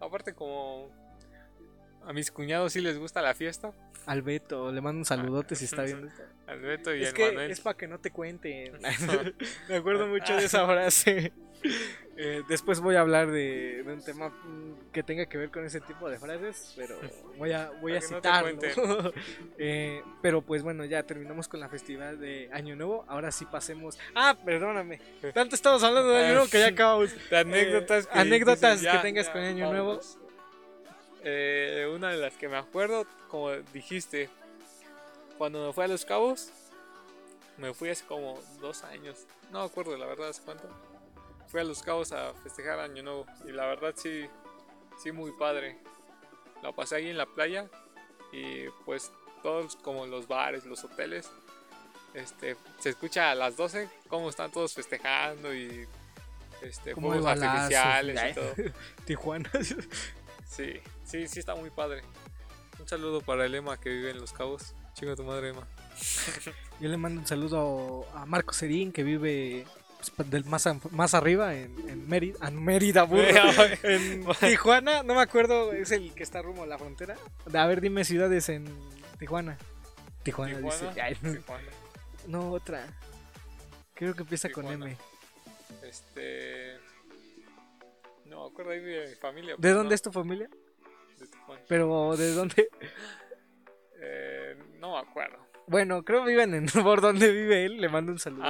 Aparte, como. A mis cuñados sí les gusta la fiesta. Al Beto, le mando un saludote si está viendo. Al Beto y Es al que Manuel. es para que no te cuenten. Me acuerdo mucho de esa frase. Eh, después voy a hablar de, de un tema que tenga que ver con ese tipo de frases, pero voy a, voy a que no citarlo. Eh, pero pues bueno, ya terminamos con la festividad de Año Nuevo. Ahora sí pasemos. Ah, perdóname. Tanto estamos hablando de Año Nuevo que ya acabamos. De anécdotas, Eh, que, anécdotas que ya, tengas ya, con Año vámonos. Eh, una de las que me acuerdo, como dijiste, cuando me fui a Los Cabos, me fui hace como dos años. No me acuerdo la verdad hace cuánto. Fui a Los Cabos a festejar Año Nuevo y la verdad sí, sí muy padre. La pasé ahí en la playa y pues todos como los bares, los hoteles, este, se escucha a las 12 cómo están todos festejando y este, Como fuegos artificiales y todo. Tijuana. Sí, sí, sí está muy padre. Un saludo para el Emma que vive en Los Cabos. Chinga tu madre, Emma. Yo le mando un saludo a Marco Serín que vive pues, del más, más arriba en, en Mérida, en Mérida, burro. en Tijuana, no me acuerdo, es el que está rumbo a la frontera. A ver, dime ciudades en Tijuana. Tijuana, Tijuana. dice. Ay, Tijuana. no, otra. Creo que empieza con. M. Este. No acuerdo ahí de mi familia. ¿De pero dónde no, es tu familia? Pero, ¿de dónde? Eh, no me acuerdo. Bueno, creo que viven en por donde vive él. Le mando un saludo.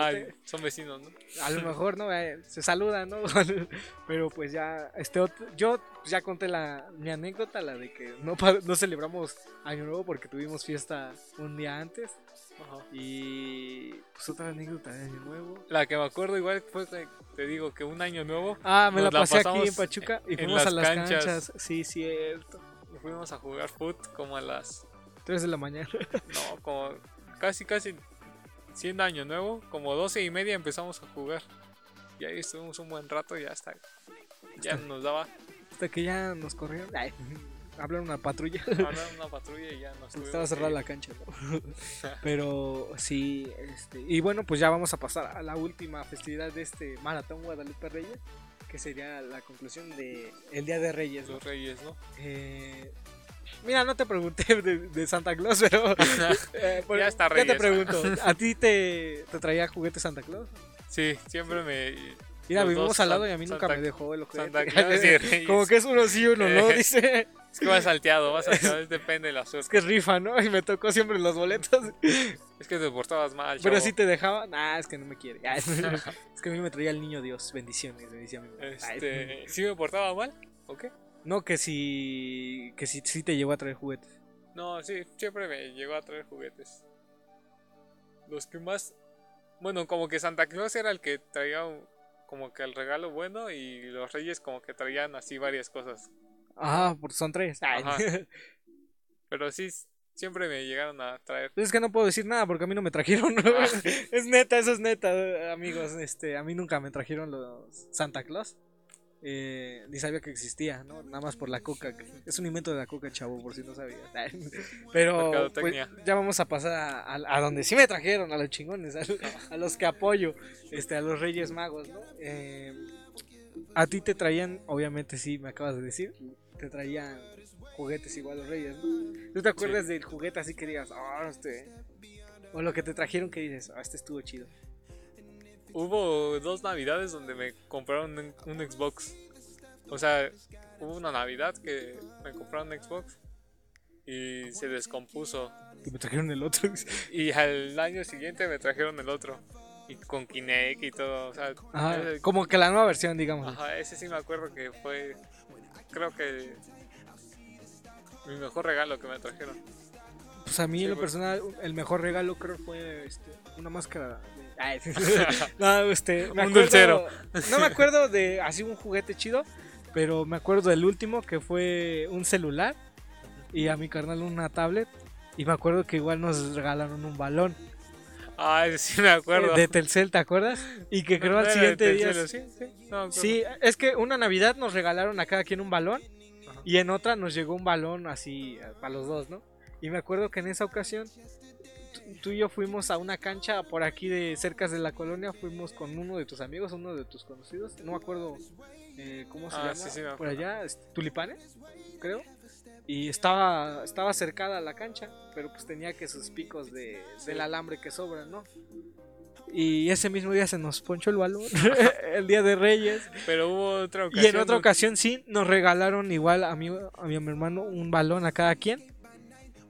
Son vecinos, ¿no? A lo mejor, ¿no? Eh, Se saludan, ¿no? Pero pues ya, este otro- yo ya conté la, mi anécdota, la de que no, no celebramos Año Nuevo porque tuvimos fiesta un día antes. Ajá. Y pues otra anécdota de Año Nuevo. La que me acuerdo igual fue te digo que un año nuevo Ah, me la la pasé aquí en Pachuca y fuimos a las canchas. canchas. Sí, cierto. fuimos a jugar foot como a las 3 de la mañana. No, como casi, casi siendo año nuevo, como 12 y media empezamos a jugar. Y ahí estuvimos un buen rato y ya hasta. Ya nos daba Hasta que ya nos corrieron. Ay, hablaron una patrulla. una, una patrulla y ya nos Estaba cerrada la cancha, ¿no? Pero sí, este, y bueno, pues ya vamos a pasar a la última festividad de este Maratón Guadalupe Reyes, que sería la conclusión de el Día de Reyes. ¿no? Los reyes, ¿no? Eh, mira, no te pregunté de, de Santa Claus, pero eh, por- Ya está te Reyes. pregunto, ¿a ti te, te traía juguete Santa Claus? Sí, siempre me. Mira, vivimos al lado y a mí nunca me dejó el juguete. Santa Claus y Reyes. Como que es uno sí, uno no, dice. Es que va salteado, va salteado, depende de la Es suerte. que es rifa, ¿no? Y me tocó siempre los boletos. Es que te portabas mal, Pero si te dejaba, nah, es que no me quiere. Ah, es que a mí me traía el niño Dios, bendiciones, me decía mi mamá. Este, ¿Sí me portaba mal? ¿O qué? No, que si, que si, sí te llegó a traer juguetes. No, sí, siempre me llegó a traer juguetes. Los que más. Bueno, como que Santa Claus era el que traía un- como que el regalo bueno y los reyes como que traían así varias cosas. Ah, porque son tres. Ajá. Pero sí, siempre me llegaron a traer. Es que no puedo decir nada porque a mí no me trajeron. Ah. es neta, eso es neta, amigos. Este, a mí nunca me trajeron los Santa Claus. eh, ni sabía que existía, ¿no? Nada más por la coca. Es un invento de la coca, chavo, por si no sabías. Pero pues, ya vamos a pasar a, a- a donde sí me trajeron, a los chingones, a, a los que apoyo, este, a los Reyes Magos, ¿no? Eh, a ti te traían, obviamente sí, me acabas de decir, te traían juguetes igual los Reyes, ¿no? ¿Tú te acuerdas del juguete así que digas, ah, este... O lo que te trajeron que dices, ah, este estuvo chido. Hubo dos navidades donde me compraron un, un Xbox. O sea, hubo una navidad que me compraron un Xbox y se descompuso. Y me trajeron el otro. Y al año siguiente me trajeron el otro. Y con Kinect y todo. O sea, Ajá, como que la nueva versión, digamos. ajá, ese sí me acuerdo que fue. Creo que. Mi mejor regalo que me trajeron. Pues a mí, Sí, en lo pues. personal, el mejor regalo creo fue este, una máscara. de- no, este, me Un acuerdo- dulcero. No me acuerdo de así un juguete chido, pero me acuerdo del último que fue un celular y a mi carnal una tablet. Y me acuerdo que igual nos regalaron un balón Ah, sí me acuerdo. de Telcel, ¿te acuerdas? Y que creo ¿No al siguiente día. Sí, sí, no. Sí, es que una Navidad nos regalaron a cada quien un balón Ajá. y en otra nos llegó un balón así eh, para los dos, ¿no? Y me acuerdo que en esa ocasión tú- y yo fuimos a una cancha por aquí de cerca de la colonia, fuimos con uno de tus amigos, uno de tus conocidos, no me acuerdo eh, cómo se Ah, llama, sí, sí, me por allá, este, Tulipanes, creo. Y estaba, estaba cercada la cancha, pero pues tenía que sus picos de, del alambre que sobran, ¿no? Y ese mismo día se nos ponchó el balón, el día de Reyes. Pero hubo otra ocasión. Y en otra ocasión sí, nos regalaron igual a mí, a mi hermano un balón a cada quien.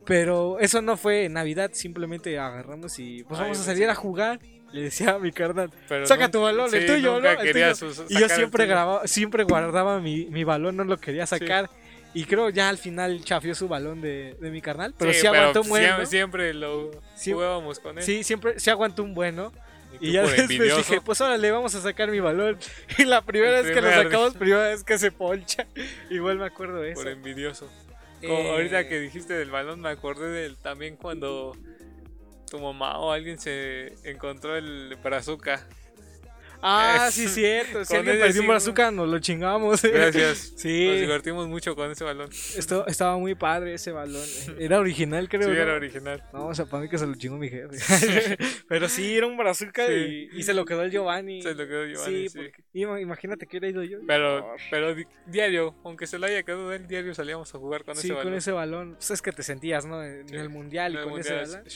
Pero eso no fue en Navidad, simplemente agarramos y pues Ay, vamos a salir sí. a jugar. Le decía a mi carnal, saca tu balón, el tuyo, ¿no? El tuyo. sus- y yo siempre grababa, siempre guardaba mi, mi balón, no lo quería sacar. Y creo ya al final chafió su balón de, de mi carnal. Pero sí, aguantó un buen. siempre, ¿no? siempre lo Sí. jugábamos con él. Sí, siempre sí aguantó un buen, ¿no? Y, ya después envidioso, dije, pues órale, vamos a sacar mi balón. Y la primera El vez que lo sacamos, primera vez que se poncha. Igual me acuerdo de eso. por envidioso. Como Eh, ahorita que dijiste del balón, me acordé del también cuando tu mamá o alguien se encontró el brazuca. Ah, sí, cierto. Si con alguien perdió un sí, bazooka, nos lo chingamos. Gracias. Sí. Nos divertimos mucho con ese balón. Esto, estaba muy padre ese balón. Era original, creo. Sí, ¿no? era original. No, o sea, para mí que se lo chingó mi jefe. Pero sí, era un bazooka Sí. y, y se lo quedó el Giovanni. Se lo quedó Giovanni, sí, sí. porque- ima- imagínate que hubiera ido yo. Pero, pero di- diario, aunque se lo haya quedado él, diario salíamos a jugar con sí, ese con balón. ese balón. Pues es que te sentías, ¿no? En Sí, el mundial y el con mundial, ese balón.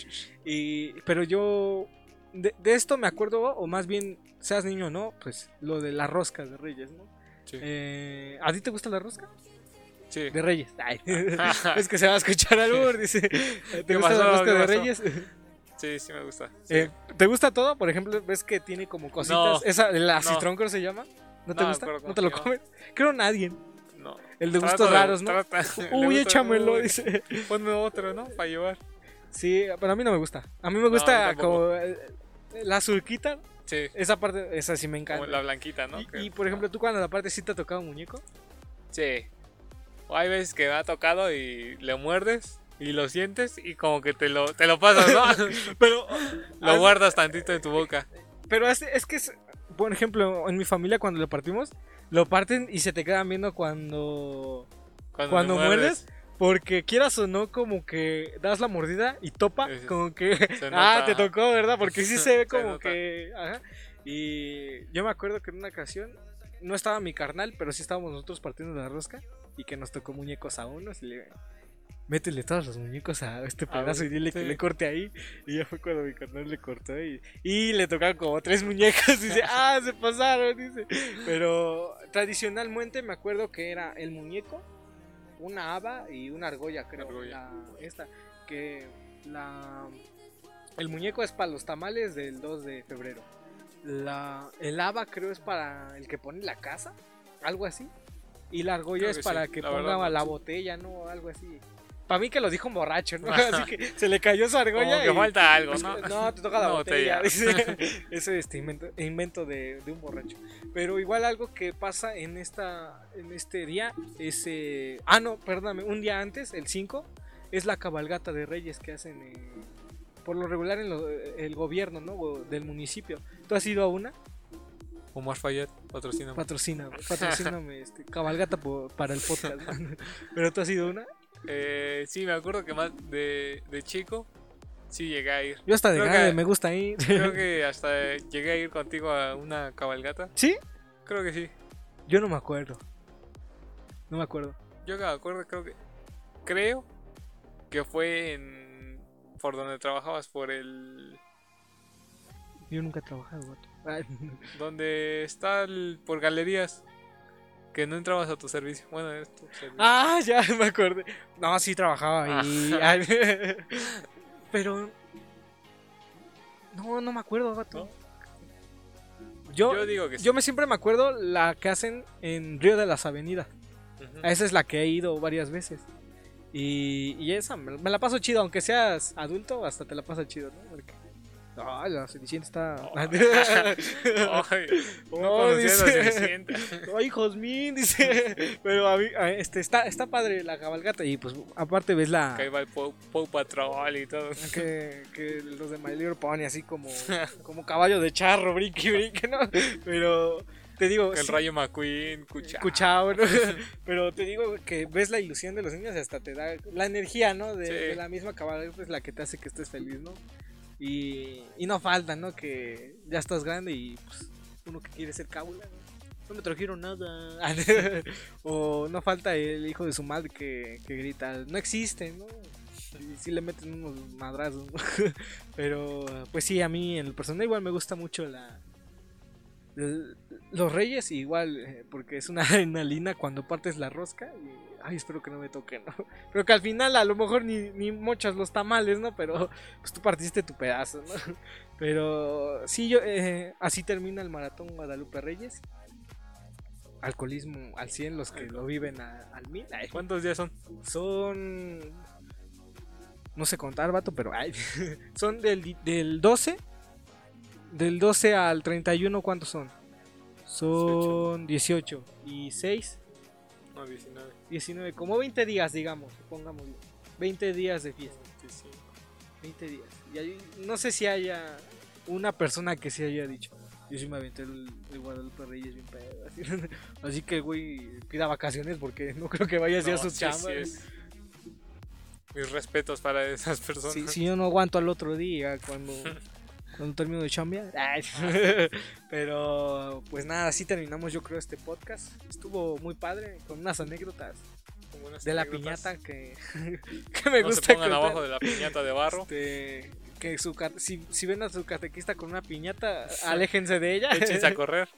Y, pero yo de, de esto me acuerdo, o más bien, seas niño o no, pues lo de la rosca de Reyes, ¿no? Sí. Eh, ¿A ti te gusta la rosca? sí. De Reyes. Ay, es que se va a escuchar algo, dice. ¿Te ¿Qué gusta la rosca ¿Qué de? Reyes? Sí, sí me gusta. Sí. Eh, ¿Te gusta todo? Por ejemplo, ves que tiene como cositas. No. Esa, el No. creo se llama. ¿No te No, gusta? ¿No te lo comes? Creo nadie. no. El de gustos raros, ¿no? trata- Uy, échamelo, dice. Ponme otro, ¿no? Para llevar. Sí, pero a mí no me gusta. A mí me gusta como eh, la azulquita. Sí. Esa parte, esa sí me Como encanta. la blanquita, ¿no? Y, Que- y, por ejemplo, tú cuando la parte sí te ha tocado un muñeco. Sí. O hay veces que me ha tocado y le muerdes y lo sientes y como que te lo, te lo pasas, ¿no? Pero, lo guardas tantito en tu boca. pero es, es que, es- por ejemplo, en mi familia cuando lo partimos, lo parten y se te quedan viendo cuando, Cuando, cuando le muerdes. Porque quieras o no, como que das la mordida y topa, Sí, sí. como que, Se ah, te tocó, ¿verdad? Porque sí se ve Se como nota. que, ajá. Y yo me acuerdo que en una ocasión, no estaba mi carnal, pero sí estábamos nosotros partiendo de la rosca y que nos tocó muñecos a unos y le... Métele todos los muñecos a este pedazo y bueno, dile que sí. le corte ahí. Y ya fue cuando mi carnal le cortó y, y le tocaron como tres muñecos. Y dice, ah, se pasaron. Dice. Pero tradicionalmente me acuerdo que era el muñeco, una haba y una argolla, creo. Argolla. La- esta, que la, el muñeco es para los tamales del 2 de febrero. La, el haba creo es para el que pone la casa, algo así. Y la argolla Creo es para sí, que la ponga verdad, la sí. botella, ¿no? Algo así. Para mí que lo dijo un borracho, ¿no? Así que se le cayó su argolla. Como que y- falta algo, ¿no? no, te toca la botella. botella. dice. Eso es este invento, invento de, de un borracho. Pero igual algo que pasa en esta en este día es... eh, ah, no, perdóname. Un día antes, el 5, es la cabalgata de reyes que hacen eh, por lo regular en lo- el gobierno, ¿no? O del municipio. ¿Tú has ido a una? Omar Fayet, patrocina. Patrocina, patrocíname, este, cabalgata para el podcast. Pero tú has sido una. Eh, sí, me acuerdo que más de, de chico, sí llegué a ir. Yo hasta de Creo grande que- me gusta ir. Creo que hasta llegué a ir contigo a una cabalgata. ¿Sí? Creo que sí. Yo no me acuerdo. No me acuerdo. Yo me acuerdo, creo que. Creo que fue en. Por donde trabajabas, por el. Yo nunca he trabajado, Donde está el. Por galerías. Que no entrabas a tu servicio. Bueno, es tu servicio. Ah, ya me acordé. No, sí trabajaba ahí. Ah. Ay, Pero. No, no me acuerdo, vato. ¿No? Yo, Yo digo que sí. yo me siempre me acuerdo la que hacen en Río de las Avenidas. Esa es la que he ido varias veces. Y, y esa me, me la paso chido, aunque seas adulto, hasta te la pasas chido, ¿no? Porque. Ay, la Cenicienta está. Ay, no conocía dice. Cenicienta. Ay, Josmín, dice. Pero a mí, a- este, está, está padre la cabalgata. Y pues, aparte ves la. Que ahí va el Patrol y todo. Que, que los de My Little Pony, así como, como caballo de charro, brinque, brinque, ¿no? Pero te digo. El sí, Rayo McQueen, Cucha. escuchado, ¿no? Pero te digo que ves la ilusión de los niños y hasta te da la energía, ¿no? De, Sí. de la misma cabalgata es la que te hace que estés feliz, ¿no? Y, no falta, ¿no? Que ya estás grande y pues uno que quiere ser cábula, ¿no? No me trajeron nada. o no falta el hijo de su madre que, grita, no existe, ¿no? Y sí le meten unos madrazos, ¿no? Pero pues sí, a mí en el personal igual me gusta mucho la... los reyes igual, eh, porque es una adrenalina cuando partes la rosca y, ay, espero que no me toque, ¿no? Pero que al final a lo mejor ni, ni mochas los tamales, ¿no? Pero pues tú partiste tu pedazo, ¿no? Pero sí, yo, eh, así termina el maratón Guadalupe Reyes. Alcoholismo al 100, los que lo viven a- al mil. ay, ¿Cuántos días son? son. No sé contar, vato, pero. ay, son del, del 12. Del 12 al 31, ¿cuántos son? Son 18. Y 6, No, 19. 19. Como 20 días, digamos. Pongámoslo. 20 días de fiesta. 25. 20 días. Y ahí- no sé si haya una persona que se haya dicho. Yo sí me aventé el, el Guadalupe Reyes bien pedo. Así, así que, güey, pida vacaciones porque no creo que vaya a sus sí, chambas. sí. Mis respetos para esas personas. Si, si yo no aguanto al otro día cuando, cuando termino de chambear. Ay, Pero pues nada, así terminamos yo creo este podcast. Estuvo muy padre, con unas anécdotas de la anécdotas. piñata que, que me no gusta se pongan contar. abajo de la piñata de barro. Este, que su si, si ven a su catequista con una piñata, aléjense de ella. Échense a correr.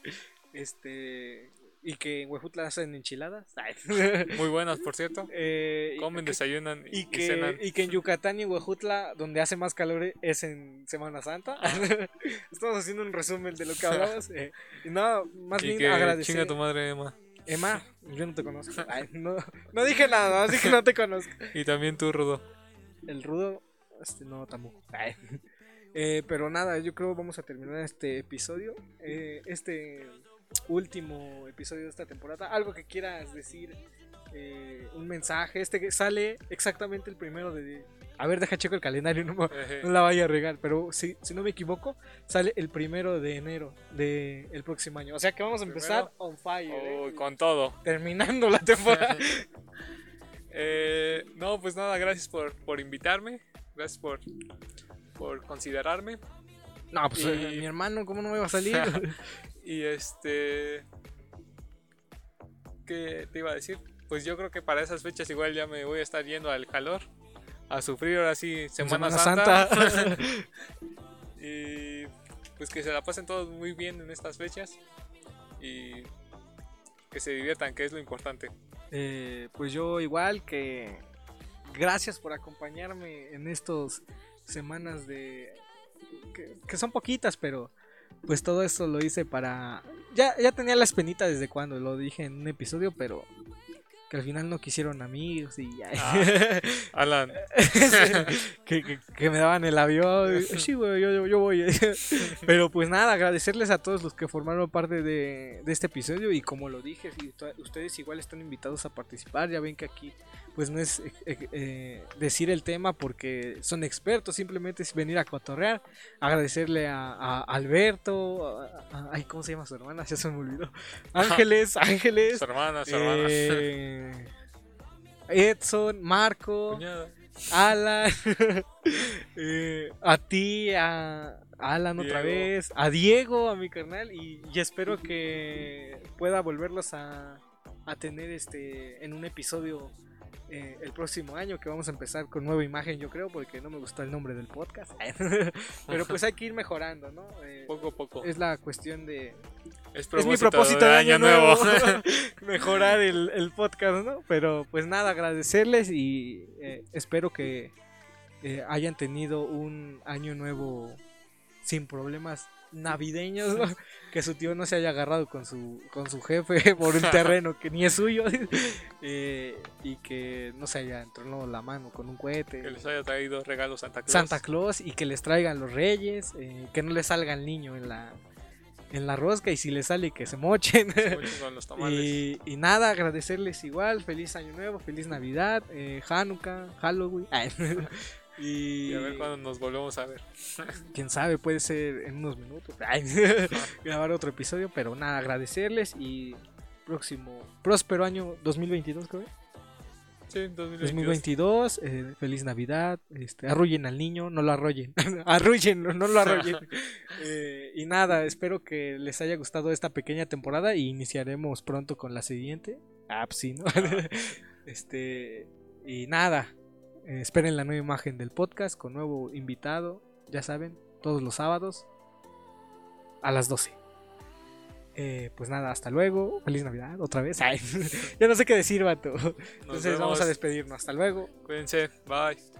Este, y que en Huejutla hacen enchiladas. Muy buenas, por cierto. Eh, Comen, que- desayunan y, y y cenan. que, y que en Yucatán y Huejutla, donde hace más calor, es en Semana Santa. Estamos haciendo un resumen de lo que hablamos. eh, y nada, más Y bien que agradecer. chinga tu madre, Emma. Emma, yo no te conozco. Ay, no, no dije nada, así que no te conozco. Y también tú, Rudo. El rudo, este no tampoco. Ay. Eh, pero nada, yo creo vamos a terminar este episodio. Eh, este último episodio de esta temporada. Algo que quieras decir, eh, un mensaje. Este que sale exactamente el primero de. A ver, deja checo el calendario, no, la vaya a regar. Pero si, si no me equivoco, sale el primero de enero del el próximo año. O sea que vamos a empezar Primero. on fire. Uy, eh, con todo. Terminando la temporada. Eh, no, pues nada, gracias por, por invitarme. Gracias por, por considerarme. no, pues Y- mi hermano, ¿cómo no me va a salir? Y este. ¿Qué te iba a decir? Pues yo creo que para esas fechas igual ya me voy a estar yendo al calor. A sufrir ahora sí Semana, Semana Santa. Santa. y pues que se la pasen todos muy bien en estas fechas. Y que se diviertan, que es lo importante. Eh, pues yo igual que gracias por acompañarme en estas semanas de que, que son poquitas, pero pues todo esto lo hice para ya ya tenía la espinita desde cuando lo dije en un episodio, pero que al final no quisieron amigos y ya. Ah. Alan, que, que- que me daban el avión. Sí, güey, yo, yo- yo voy. Pero pues nada, agradecerles a todos los que formaron parte de, de este episodio. Y como lo dije, si ustedes igual están invitados a participar. Ya ven que aquí pues no es eh, eh, decir el tema porque son expertos, simplemente es venir a cotorrear, agradecerle a, Alberto, ay, ¿cómo se llama su hermana? Ya se me olvidó. Ángeles, Ángeles. Su hermana, su hermana. Eh, Edson, Marco, Alan, a ti, a Alan otra vez, a Diego, a mi carnal, y, y espero que pueda volverlos a, a tener este en un episodio eh, el próximo año que vamos a empezar con nueva imagen yo creo porque no me gustó el nombre del podcast. Pero pues hay que ir mejorando no eh, poco a poco. es la cuestión de es, mi propósito de, año, nuevo, mejorar el, podcast no pero pues nada agradecerles y eh, espero que hayan tenido un año nuevo sin problemas navideños, que su tío no se haya agarrado con su, con su jefe por un terreno que ni es suyo eh, y que no se haya entronado la mano con un cohete. Que les haya traído regalos Santa Claus. Santa Claus y que les traigan los reyes, eh, que no les salga el niño en la, en la rosca y si les sale que se mochen. y, y, nada, agradecerles igual, feliz año nuevo, feliz Navidad, eh, Hanukkah, Halloween. Y... a ver cuándo nos volvemos a ver. Quién sabe, puede ser en unos minutos. grabar otro episodio, pero nada, agradecerles y próximo, próspero año 2022, creo. Sí, 2022. 2022 eh, feliz Navidad. Este, arrullen al niño, no lo arrollen. arrullen, no, lo arrollen. Eh, y nada, espero que les haya gustado esta pequeña temporada y iniciaremos pronto con la siguiente. Ah, pues sí, ¿no? este, y nada, eh, esperen la nueva imagen del podcast con nuevo invitado, ya saben, todos los sábados a las 12. Eh, pues nada, hasta luego. Feliz Navidad, otra vez. ya no sé qué decir, vato. Entonces vamos a despedirnos. Hasta luego. Cuídense. Bye.